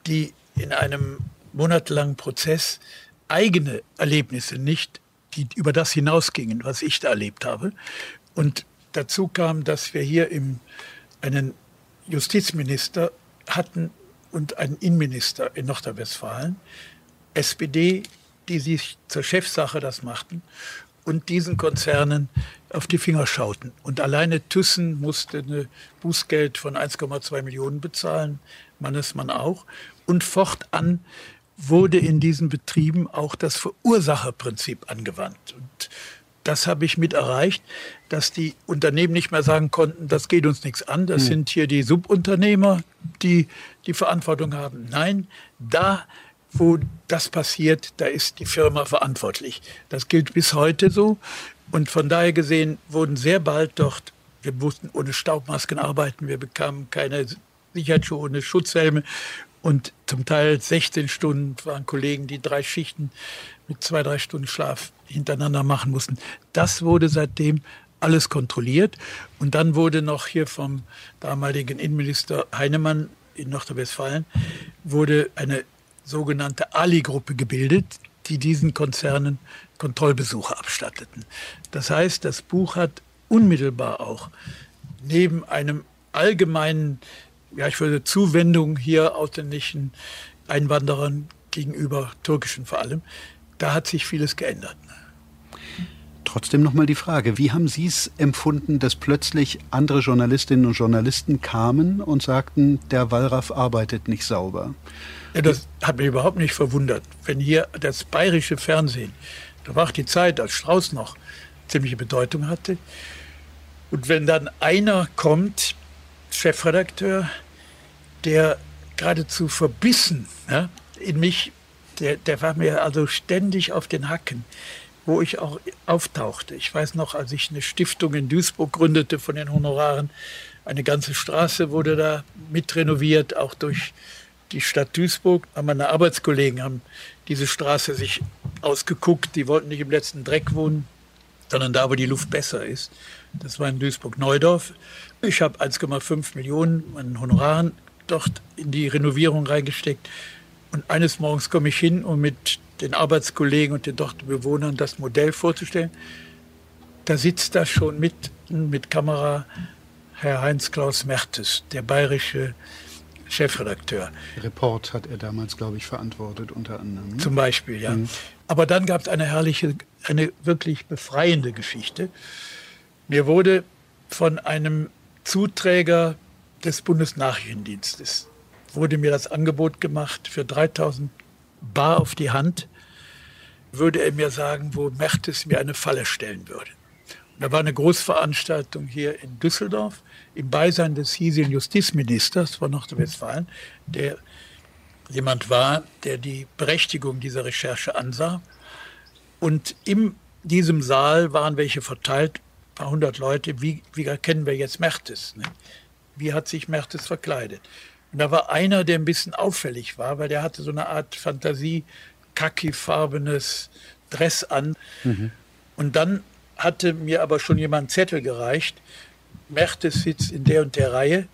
die in einem monatelangen Prozess eigene Erlebnisse nicht, die über das hinausgingen, was ich da erlebt habe. Und dazu kam, dass wir hier im, einen Justizminister hatten, und einen Innenminister in Nordrhein-Westfalen, SPD, die sich zur Chefsache das machten und diesen Konzernen auf die Finger schauten. Und alleine Thyssen musste ein Bußgeld von 1,2 Millionen bezahlen, Mannesmann auch, und fortan wurde in diesen Betrieben auch das Verursacherprinzip angewandt. Und das habe ich mit erreicht, dass die Unternehmen nicht mehr sagen konnten, das geht uns nichts an, das mhm. sind hier die Subunternehmer, die die Verantwortung haben. Nein, da, wo das passiert, da ist die Firma verantwortlich. Das gilt bis heute so. Und von daher gesehen wurden sehr bald dort, wir mussten ohne Staubmasken arbeiten, wir bekamen keine Sicherheitsschuhe, ohne Schutzhelme. Und zum Teil 16 Stunden waren Kollegen, die drei Schichten mit zwei, drei Stunden Schlaf hintereinander machen mussten. Das wurde seitdem alles kontrolliert. Und dann wurde noch hier vom damaligen Innenminister Heinemann in Nordrhein-Westfalen wurde eine sogenannte Ali-Gruppe gebildet, die diesen Konzernen Kontrollbesuche abstatteten. Das heißt, das Buch hat unmittelbar auch neben einem allgemeinen, ja, ich würde Zuwendung hier ausländischen Einwanderern gegenüber türkischen vor allem, da hat sich vieles geändert. Trotzdem nochmal die Frage, wie haben Sie es empfunden, dass plötzlich andere Journalistinnen und Journalisten kamen und sagten, der Wallraff arbeitet nicht sauber? Ja, das hat mich überhaupt nicht verwundert. Wenn hier das bayerische Fernsehen, da war auch die Zeit, als Strauß noch ziemliche Bedeutung hatte, und wenn dann einer kommt, Chefredakteur, der geradezu verbissen ja, in mich, der, der war mir also ständig auf den Hacken wo ich auch auftauchte. Ich weiß noch, als ich eine Stiftung in Duisburg gründete von den Honoraren, eine ganze Straße wurde da mit renoviert, auch durch die Stadt Duisburg. Meine Arbeitskollegen haben diese Straße sich ausgeguckt. Die wollten nicht im letzten Dreck wohnen, sondern da, wo die Luft besser ist. Das war in Duisburg-Neudorf. Ich habe 1,5 Millionen an Honoraren dort in die Renovierung reingesteckt. Und eines Morgens komme ich hin, um mit den Arbeitskollegen und den dort Bewohnern das Modell vorzustellen. Da sitzt da schon mit, mit Kamera Herr Heinz-Klaus Mertes, der bayerische Chefredakteur. Report hat er damals, glaube ich, verantwortet unter anderem. Ne? Zum Beispiel, ja. Mhm. Aber dann gab es eine herrliche, eine wirklich befreiende Geschichte. Mir wurde von einem Zuträger des Bundesnachrichtendienstes wurde mir das Angebot gemacht für 3000 bar auf die Hand, würde er mir sagen, wo Mertes mir eine Falle stellen würde. Und da war eine Großveranstaltung hier in Düsseldorf im Beisein des hiesigen Justizministers von Nordrhein-Westfalen, der jemand war, der die Berechtigung dieser Recherche ansah. Und in diesem Saal waren welche verteilt, ein paar hundert Leute. Wie, wie erkennen wir jetzt Mertes? Ne? Wie hat sich Mertes verkleidet? Und da war einer, der ein bisschen auffällig war, weil der hatte so eine Art Fantasie, kaki-farbenes Dress an. Mhm. Und dann hatte mir aber schon jemand Zettel gereicht. Mertes sitzt in der und der Reihe,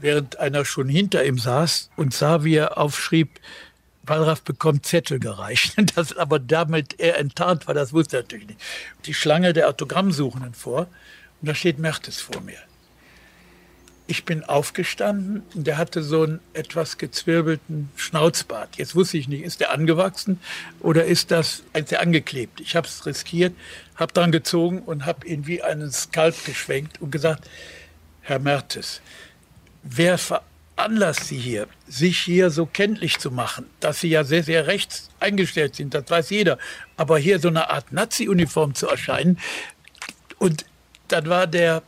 während einer schon hinter ihm saß und sah, wie er aufschrieb, Wallraff bekommt Zettel gereicht. (laughs) Das aber damit er enttarnt war, das wusste er natürlich nicht. Die Schlange der Autogrammsuchenden vor und da steht Mertes vor mir. Ich bin aufgestanden und der hatte so einen etwas gezwirbelten Schnauzbart. Jetzt wusste ich nicht, ist der angewachsen oder ist das ist der angeklebt? Ich habe es riskiert, habe dran gezogen und habe ihn wie einen Skalp geschwenkt und gesagt, Herr Mertes, wer veranlasst Sie hier, sich hier so kenntlich zu machen, dass Sie ja sehr, sehr rechts eingestellt sind, das weiß jeder, aber hier so eine Art Nazi-Uniform zu erscheinen. Und dann war der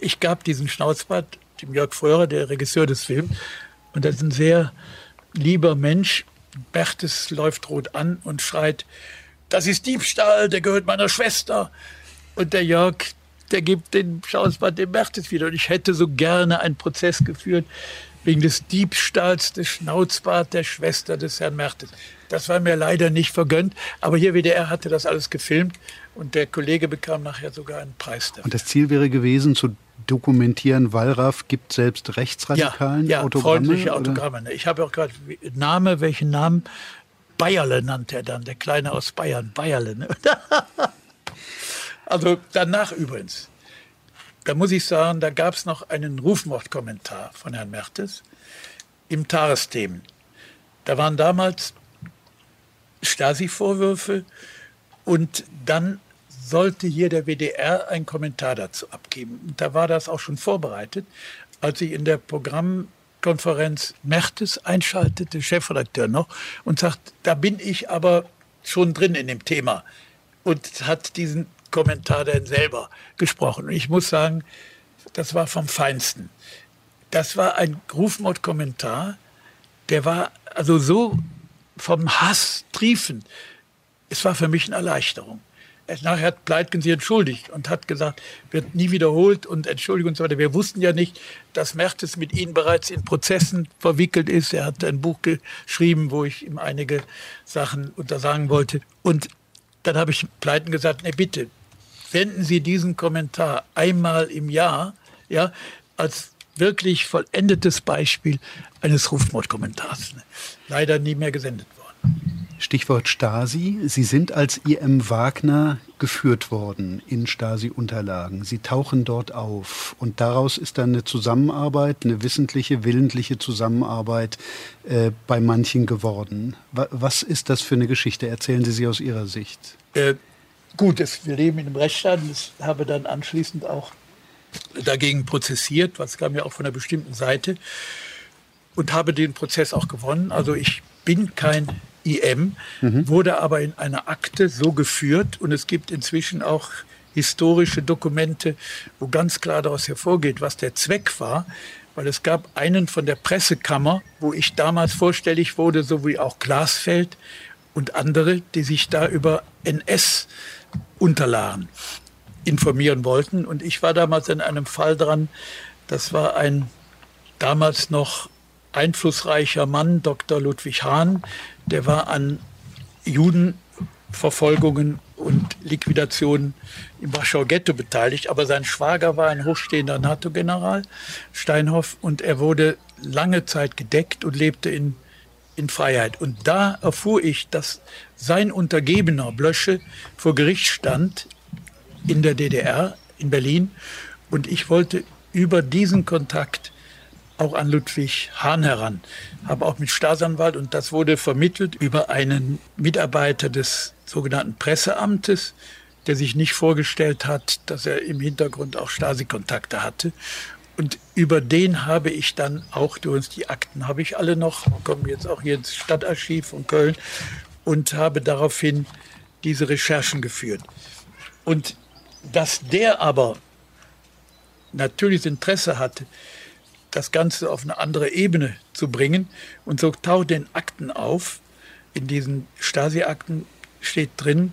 ich gab diesen Schnauzbart dem Jörg Fröhrer, der Regisseur des Films. Und das ist ein sehr lieber Mensch. Bertes läuft rot an und schreit, das ist Diebstahl, der gehört meiner Schwester. Und der Jörg, der gibt den Schnauzbart dem Bertes wieder. Und ich hätte so gerne einen Prozess geführt wegen des Diebstahls des Schnauzbart der Schwester des Herrn Mertes. Das war mir leider nicht vergönnt, aber hier WDR hatte das alles gefilmt und der Kollege bekam nachher sogar einen Preis dafür. Und das Ziel wäre gewesen, zu dokumentieren, Wallraff gibt selbst rechtsradikalen ja, ja, Autogramme? freundliche Autogramme. Oder? Ich habe auch gerade Name, welchen Namen? Bayerle nannte er dann, der Kleine aus Bayern, Bayerle. Ne? (laughs) also danach übrigens, da muss ich sagen, da gab es noch einen Rufmordkommentar von Herrn Mertes im Tagesthemen. Da waren damals Stasi-Vorwürfe und dann sollte hier der WDR einen Kommentar dazu abgeben. Und da war das auch schon vorbereitet. Als ich in der Programm Konferenz Mertes einschaltete, Chefredakteur noch, und sagt, da bin ich aber schon drin in dem Thema und hat diesen Kommentar dann selber gesprochen. Und ich muss sagen, das war vom Feinsten. Das war ein Rufmord-Kommentar, der war also so vom Hass triefend. Es war für mich eine Erleichterung. Nachher hat Pleitgen sich entschuldigt und hat gesagt, wird nie wiederholt und Entschuldigung und so weiter. Wir wussten ja nicht, dass Mertes mit Ihnen bereits in Prozessen verwickelt ist. Er hat ein Buch geschrieben, wo ich ihm einige Sachen untersagen wollte. Und dann habe ich Pleiten gesagt, ne bitte, wenden Sie diesen Kommentar einmal im Jahr, ja, als wirklich vollendetes Beispiel eines Rufmordkommentars. Leider nie mehr gesendet worden. Stichwort Stasi. Sie sind als IM Wagner geführt worden in Stasi-Unterlagen. Sie tauchen dort auf. Und daraus ist dann eine Zusammenarbeit, eine wissentliche, willentliche Zusammenarbeit äh, bei manchen geworden. Was ist das für eine Geschichte? Erzählen Sie sie aus Ihrer Sicht. Äh, gut, es, wir leben in einem Rechtsstaat. Ich habe dann anschließend auch dagegen prozessiert, was kam ja auch von einer bestimmten Seite und habe den Prozess auch gewonnen. Also ich bin kein IM, mhm. wurde aber in einer Akte so geführt und es gibt inzwischen auch historische Dokumente, wo ganz klar daraus hervorgeht, was der Zweck war, weil es gab einen von der Pressekammer, wo ich damals vorstellig wurde, so wie auch Glasfeld und andere, die sich da über NS-Unterlagen informieren wollten. Und ich war damals in einem Fall dran, das war ein damals noch einflussreicher Mann, Dr. Ludwig Hahn, der war an Judenverfolgungen und Liquidationen im Warschauer Ghetto beteiligt, aber sein Schwager war ein hochstehender NATO-General, Steinhoff, und er wurde lange Zeit gedeckt und lebte in, in Freiheit. Und da erfuhr ich, dass sein Untergebener Blösche vor Gericht stand in der DDR, in Berlin, und ich wollte über diesen Kontakt auch an Ludwig Hahn heran, habe auch mit Staatsanwalt und das wurde vermittelt über einen Mitarbeiter des sogenannten Presseamtes, der sich nicht vorgestellt hat, dass er im Hintergrund auch Stasi-Kontakte hatte. Und über den habe ich dann auch, durch die Akten habe ich alle noch, kommen jetzt auch hier ins Stadtarchiv von Köln und habe daraufhin diese Recherchen geführt. Und dass der aber natürlich Interesse hatte, das Ganze auf eine andere Ebene zu bringen. Und so taucht den Akten auf. In diesen Stasi-Akten steht drin,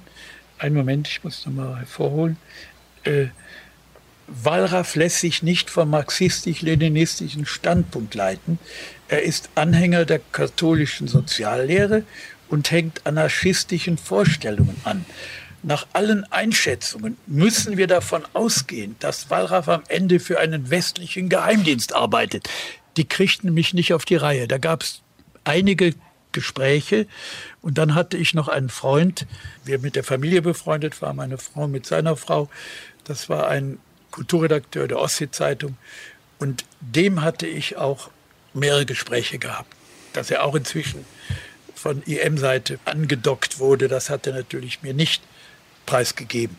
ein Moment, ich muss nochmal hervorholen, äh, Wallraff lässt sich nicht vom marxistisch-leninistischen Standpunkt leiten. Er ist Anhänger der katholischen Soziallehre und hängt anarchistischen Vorstellungen an. Nach allen Einschätzungen müssen wir davon ausgehen, dass Wallraff am Ende für einen westlichen Geheimdienst arbeitet. Die kriegten mich nicht auf die Reihe. Da gab es einige Gespräche und dann hatte ich noch einen Freund, wir mit der Familie befreundet waren, meine Frau mit seiner Frau. Das war ein Kulturredakteur der Ostsee-Zeitung und dem hatte ich auch mehrere Gespräche gehabt, dass er auch inzwischen von IM-Seite angedockt wurde. Das hat er natürlich mir nicht preisgegeben.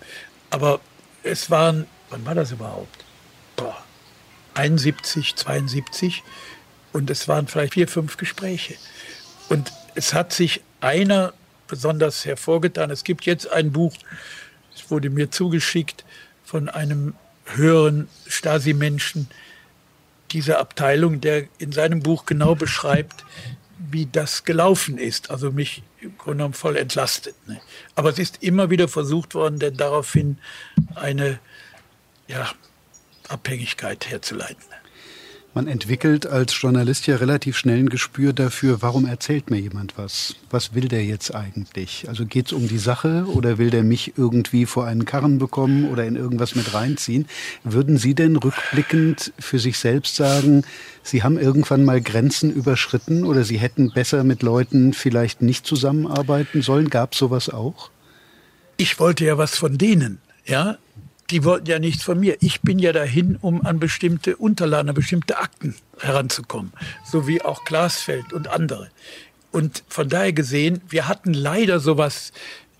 Aber es waren, wann war das überhaupt? Boah, 71, 72 und es waren vielleicht vier, fünf Gespräche. Und es hat sich einer besonders hervorgetan. Es gibt jetzt ein Buch, es wurde mir zugeschickt von einem höheren Stasi-Menschen dieser Abteilung, der in seinem Buch genau beschreibt, wie das gelaufen ist. Also mich im Grunde genommen voll entlastet. Ne? Aber es ist immer wieder versucht worden, denn daraufhin eine ja, Abhängigkeit herzuleiten. Man entwickelt als Journalist ja relativ schnell ein Gespür dafür, warum erzählt mir jemand was? Was will der jetzt eigentlich? Also geht es um die Sache oder will der mich irgendwie vor einen Karren bekommen oder in irgendwas mit reinziehen? Würden Sie denn rückblickend für sich selbst sagen, Sie haben irgendwann mal Grenzen überschritten oder Sie hätten besser mit Leuten vielleicht nicht zusammenarbeiten sollen? Gab es sowas auch? Ich wollte ja was von denen. Ja, die wollten ja nichts von mir. Ich bin ja dahin, um an bestimmte Unterlagen, an bestimmte Akten heranzukommen, so wie auch Glasfeld und andere. Und von daher gesehen, wir hatten leider sowas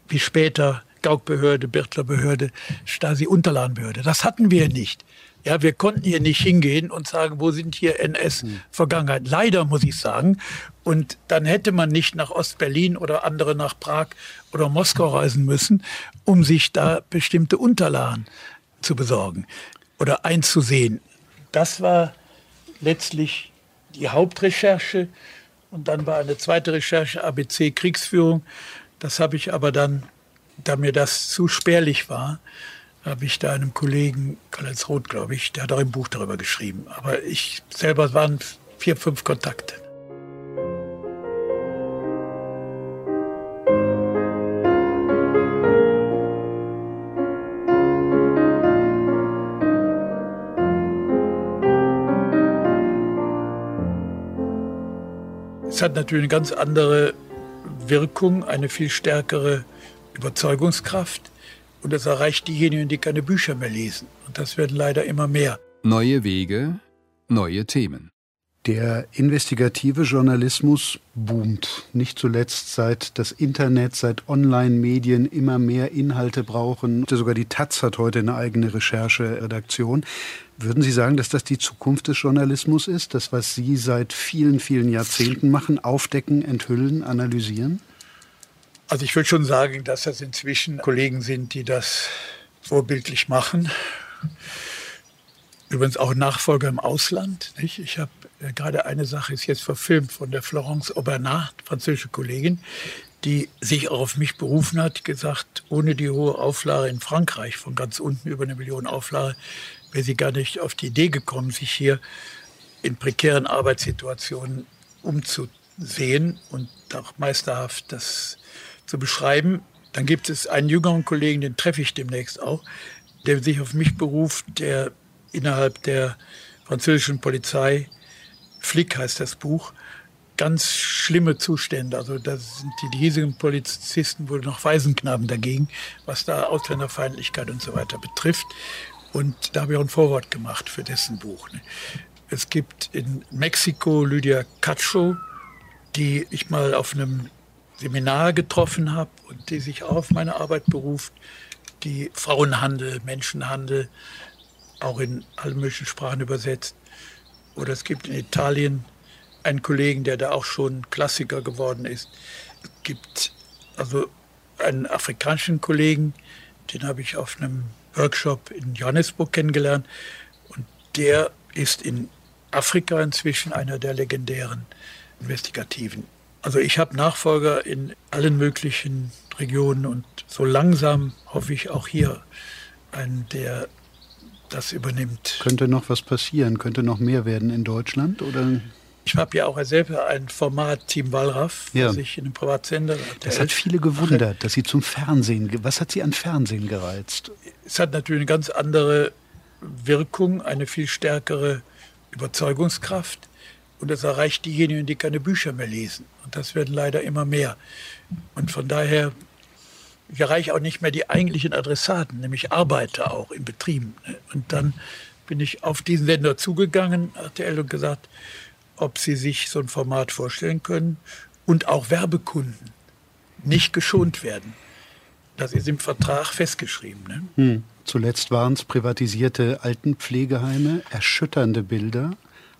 wie später Gaukbehörde, Birtlerbehörde, Stasi-Unterlagenbehörde. Das hatten wir nicht. Ja, wir konnten hier nicht hingehen und sagen, wo sind hier NS-Vergangenheit? Leider muss ich sagen. Und dann hätte man nicht nach Ostberlin oder andere nach Prag oder Moskau reisen müssen, um sich da bestimmte Unterlagen zu besorgen oder einzusehen. Das war letztlich die Hauptrecherche. Und dann war eine zweite Recherche ABC Kriegsführung. Das habe ich aber dann, da mir das zu spärlich war, habe ich da einem Kollegen, Karl-Heinz Roth, glaube ich, der hat auch ein Buch darüber geschrieben. Aber ich selber waren vier, fünf Kontakte. Es hat natürlich eine ganz andere Wirkung, eine viel stärkere Überzeugungskraft. Und es erreicht diejenigen, die keine Bücher mehr lesen. Und das werden leider immer mehr. Neue Wege, neue Themen. Der investigative Journalismus boomt, nicht zuletzt seit das Internet, seit Online-Medien immer mehr Inhalte brauchen. Sogar die Taz hat heute eine eigene Rechercheredaktion. Würden Sie sagen, dass das die Zukunft des Journalismus ist, das, was Sie seit vielen, vielen Jahrzehnten machen, aufdecken, enthüllen, analysieren? Also ich würde schon sagen, dass das inzwischen Kollegen sind, die das vorbildlich machen. Übrigens auch Nachfolger im Ausland. Nicht? Ich habe gerade eine Sache ist jetzt verfilmt von der Florence Aubernard, französische Kollegin, die sich auch auf mich berufen hat, gesagt, ohne die hohe Auflage in Frankreich von ganz unten über eine Million Auflage wäre sie gar nicht auf die Idee gekommen, sich hier in prekären Arbeitssituationen umzusehen und auch meisterhaft das zu beschreiben. Dann gibt es einen jüngeren Kollegen, den treffe ich demnächst auch, der sich auf mich beruft, der innerhalb der französischen Polizei, Flick heißt das Buch, ganz schlimme Zustände. Also da sind die, hiesigen Polizisten wohl noch Waisenknaben dagegen, was da Ausländerfeindlichkeit und so weiter betrifft. Und da habe ich auch ein Vorwort gemacht für dessen Buch. Ne. Es gibt in Mexiko Lydia Cacho, die ich mal auf einem Seminar getroffen habe und die sich auf meine Arbeit beruft, die Frauenhandel, Menschenhandel auch in allen möglichen Sprachen übersetzt. Oder es gibt in Italien einen Kollegen, der da auch schon Klassiker geworden ist. Es gibt also einen afrikanischen Kollegen, den habe ich auf einem Workshop in Johannesburg kennengelernt. Und der ist in Afrika inzwischen einer der legendären Investigativen. Also ich habe Nachfolger in allen möglichen Regionen und so langsam hoffe ich auch hier einen, der das übernimmt. Könnte noch was passieren? Könnte noch mehr werden in Deutschland? Oder? Ich habe ja auch selber ein Format, Team Wallraff, ja. das ich in einem Privatsender. Das hat viele gewundert, dass Sie zum Fernsehen. Was hat Sie an Fernsehen gereizt? Es hat natürlich eine ganz andere Wirkung, eine viel stärkere Überzeugungskraft. Und es erreicht diejenigen, die keine Bücher mehr lesen. Und das werden leider immer mehr. Und von daher, ich erreiche auch nicht mehr die eigentlichen Adressaten, nämlich Arbeiter auch in Betrieben. Und dann bin ich auf diesen Sender zugegangen, RTL, und gesagt, ob sie sich so ein Format vorstellen können und auch Werbekunden nicht geschont werden. Das ist im Vertrag festgeschrieben. Ne? Hm. Zuletzt waren es privatisierte Altenpflegeheime, erschütternde Bilder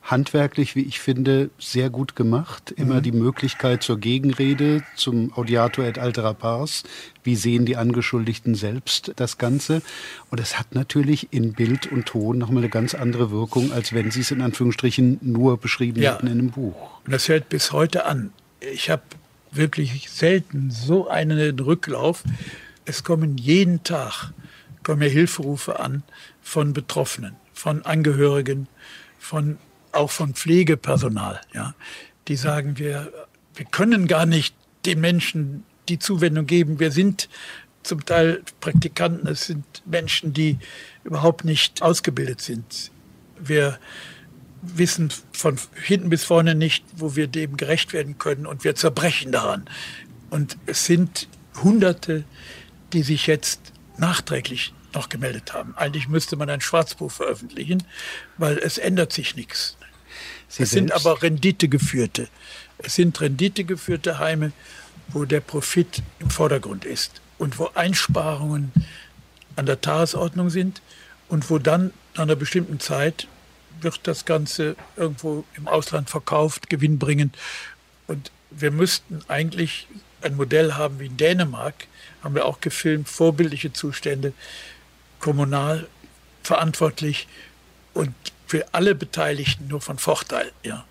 handwerklich, wie ich finde, sehr gut gemacht. Immer mhm. die Möglichkeit zur Gegenrede, zum Audiator et altera pars. Wie sehen die Angeschuldigten selbst das Ganze? Und es hat natürlich in Bild und Ton nochmal eine ganz andere Wirkung, als wenn Sie es in Anführungsstrichen nur beschrieben ja. hätten in einem Buch. Und das hält bis heute an. Ich habe wirklich selten so einen Rücklauf. Es kommen jeden Tag kommen Hilferufe an von Betroffenen, von Angehörigen, von auch von Pflegepersonal, ja, die sagen, wir, wir können gar nicht den Menschen die Zuwendung geben. Wir sind zum Teil Praktikanten, es sind Menschen, die überhaupt nicht ausgebildet sind. Wir wissen von hinten bis vorne nicht, wo wir dem gerecht werden können und wir zerbrechen daran. Und es sind Hunderte, die sich jetzt nachträglich noch gemeldet haben. Eigentlich müsste man ein Schwarzbuch veröffentlichen, weil es ändert sich nichts. Sie es sind aber renditegeführte. Es sind renditegeführte Heime, wo der Profit im Vordergrund ist und wo Einsparungen an der Tagesordnung sind und wo dann nach einer bestimmten Zeit wird das Ganze irgendwo im Ausland verkauft, gewinnbringend. Und wir müssten eigentlich ein Modell haben wie in Dänemark, haben wir auch gefilmt, vorbildliche Zustände, kommunal verantwortlich und für alle Beteiligten nur von Vorteil. Ja.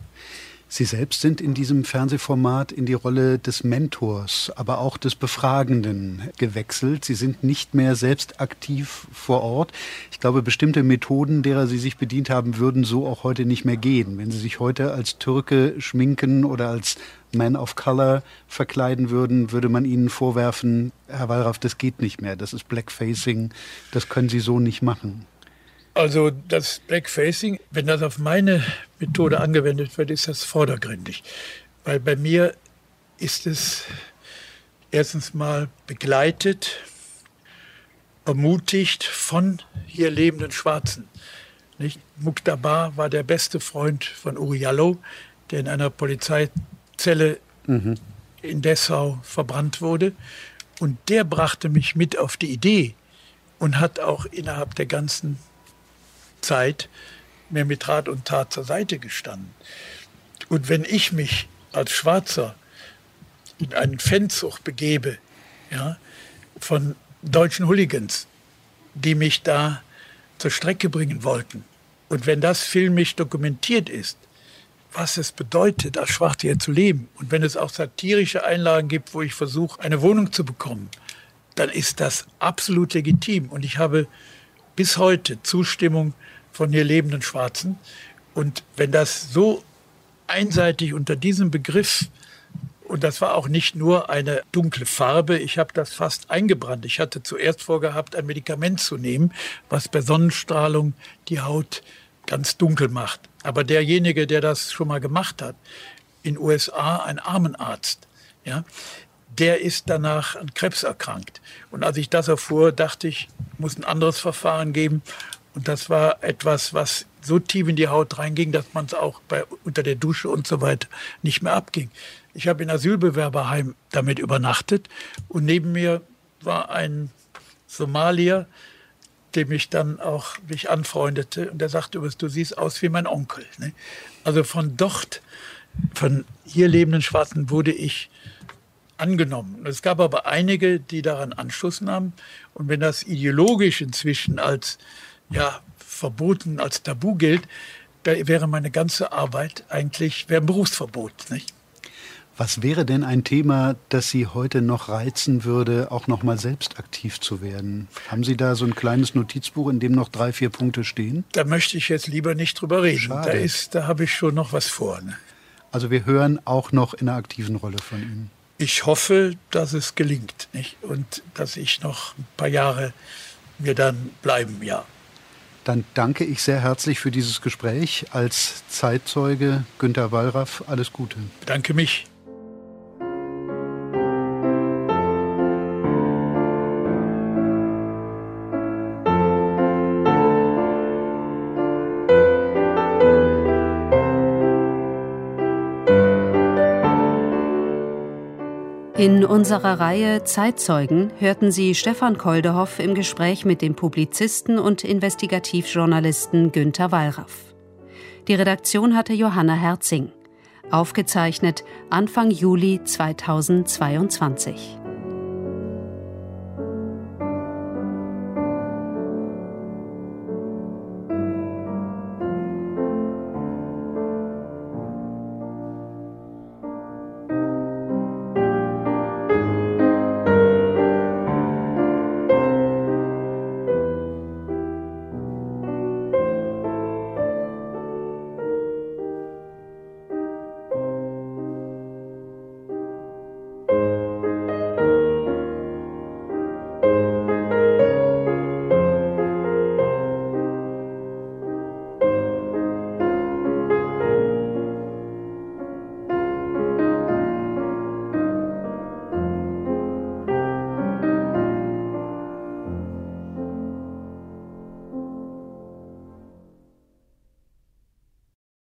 Sie selbst sind in diesem Fernsehformat in die Rolle des Mentors, aber auch des Befragenden gewechselt. Sie sind nicht mehr selbst aktiv vor Ort. Ich glaube, bestimmte Methoden, derer Sie sich bedient haben, würden so auch heute nicht mehr gehen. Wenn Sie sich heute als Türke schminken oder als Man of Color verkleiden würden, würde man Ihnen vorwerfen, Herr Wallraff, das geht nicht mehr. Das ist Blackfacing. Das können Sie so nicht machen. Also das Blackfacing, wenn das auf meine Methode angewendet wird, ist das vordergründig. Weil bei mir ist es erstens mal begleitet, ermutigt von hier lebenden Schwarzen. Nicht? Muqtabar war der beste Freund von Uri Jallo, der in einer Polizeizelle mhm. in Dessau verbrannt wurde. Und der brachte mich mit auf die Idee und hat auch innerhalb der ganzen Zeit mir mit Rat und Tat zur Seite gestanden. Und wenn ich mich als Schwarzer in einen Fanzug begebe, ja, von deutschen Hooligans, die mich da zur Strecke bringen wollten, und wenn das filmisch dokumentiert ist, was es bedeutet, als Schwarzer hier zu leben, und wenn es auch satirische Einlagen gibt, wo ich versuche, eine Wohnung zu bekommen, dann ist das absolut legitim. Und ich habe bis heute Zustimmung von hier lebenden Schwarzen. Und wenn das so einseitig unter diesem Begriff, und das war auch nicht nur eine dunkle Farbe, ich habe das fast eingebrannt. Ich hatte zuerst vorgehabt, ein Medikament zu nehmen, was bei Sonnenstrahlung die Haut ganz dunkel macht. Aber derjenige, der das schon mal gemacht hat, in USA ein Armenarzt, ja, der ist danach an Krebs erkrankt. Und als ich das erfuhr, dachte ich, muss ein anderes Verfahren geben. Und das war etwas, was so tief in die Haut reinging, dass man es auch bei, unter der Dusche und so weiter nicht mehr abging. Ich habe in Asylbewerberheim damit übernachtet und neben mir war ein Somalier, dem ich dann auch mich anfreundete und der sagte, du siehst aus wie mein Onkel. Ne? Also von dort, von hier lebenden Schwarzen wurde ich angenommen. Es gab aber einige, die daran Anschluss nahmen. Und wenn das ideologisch inzwischen als ja, verboten, als Tabu gilt, da wäre meine ganze Arbeit eigentlich, wäre ein Berufsverbot. Nicht? Was wäre denn ein Thema, das Sie heute noch reizen würde, auch noch mal selbst aktiv zu werden? Haben Sie da so ein kleines Notizbuch, in dem noch drei, vier Punkte stehen? Da möchte ich jetzt lieber nicht drüber reden. Schade. Da, ist, da habe ich schon noch was vor. Ne? Also wir hören auch noch in einer aktiven Rolle von Ihnen. Ich hoffe, dass es gelingt nicht? und dass ich noch ein paar Jahre mir dann bleiben, ja. Dann danke ich sehr herzlich für dieses Gespräch. Als Zeitzeuge Günter Wallraff, alles Gute. Danke mich. Unserer Reihe Zeitzeugen hörten Sie Stefan Koldehoff im Gespräch mit dem Publizisten und Investigativjournalisten Günter Wallraff. Die Redaktion hatte Johanna Herzing. Aufgezeichnet Anfang Juli 2022.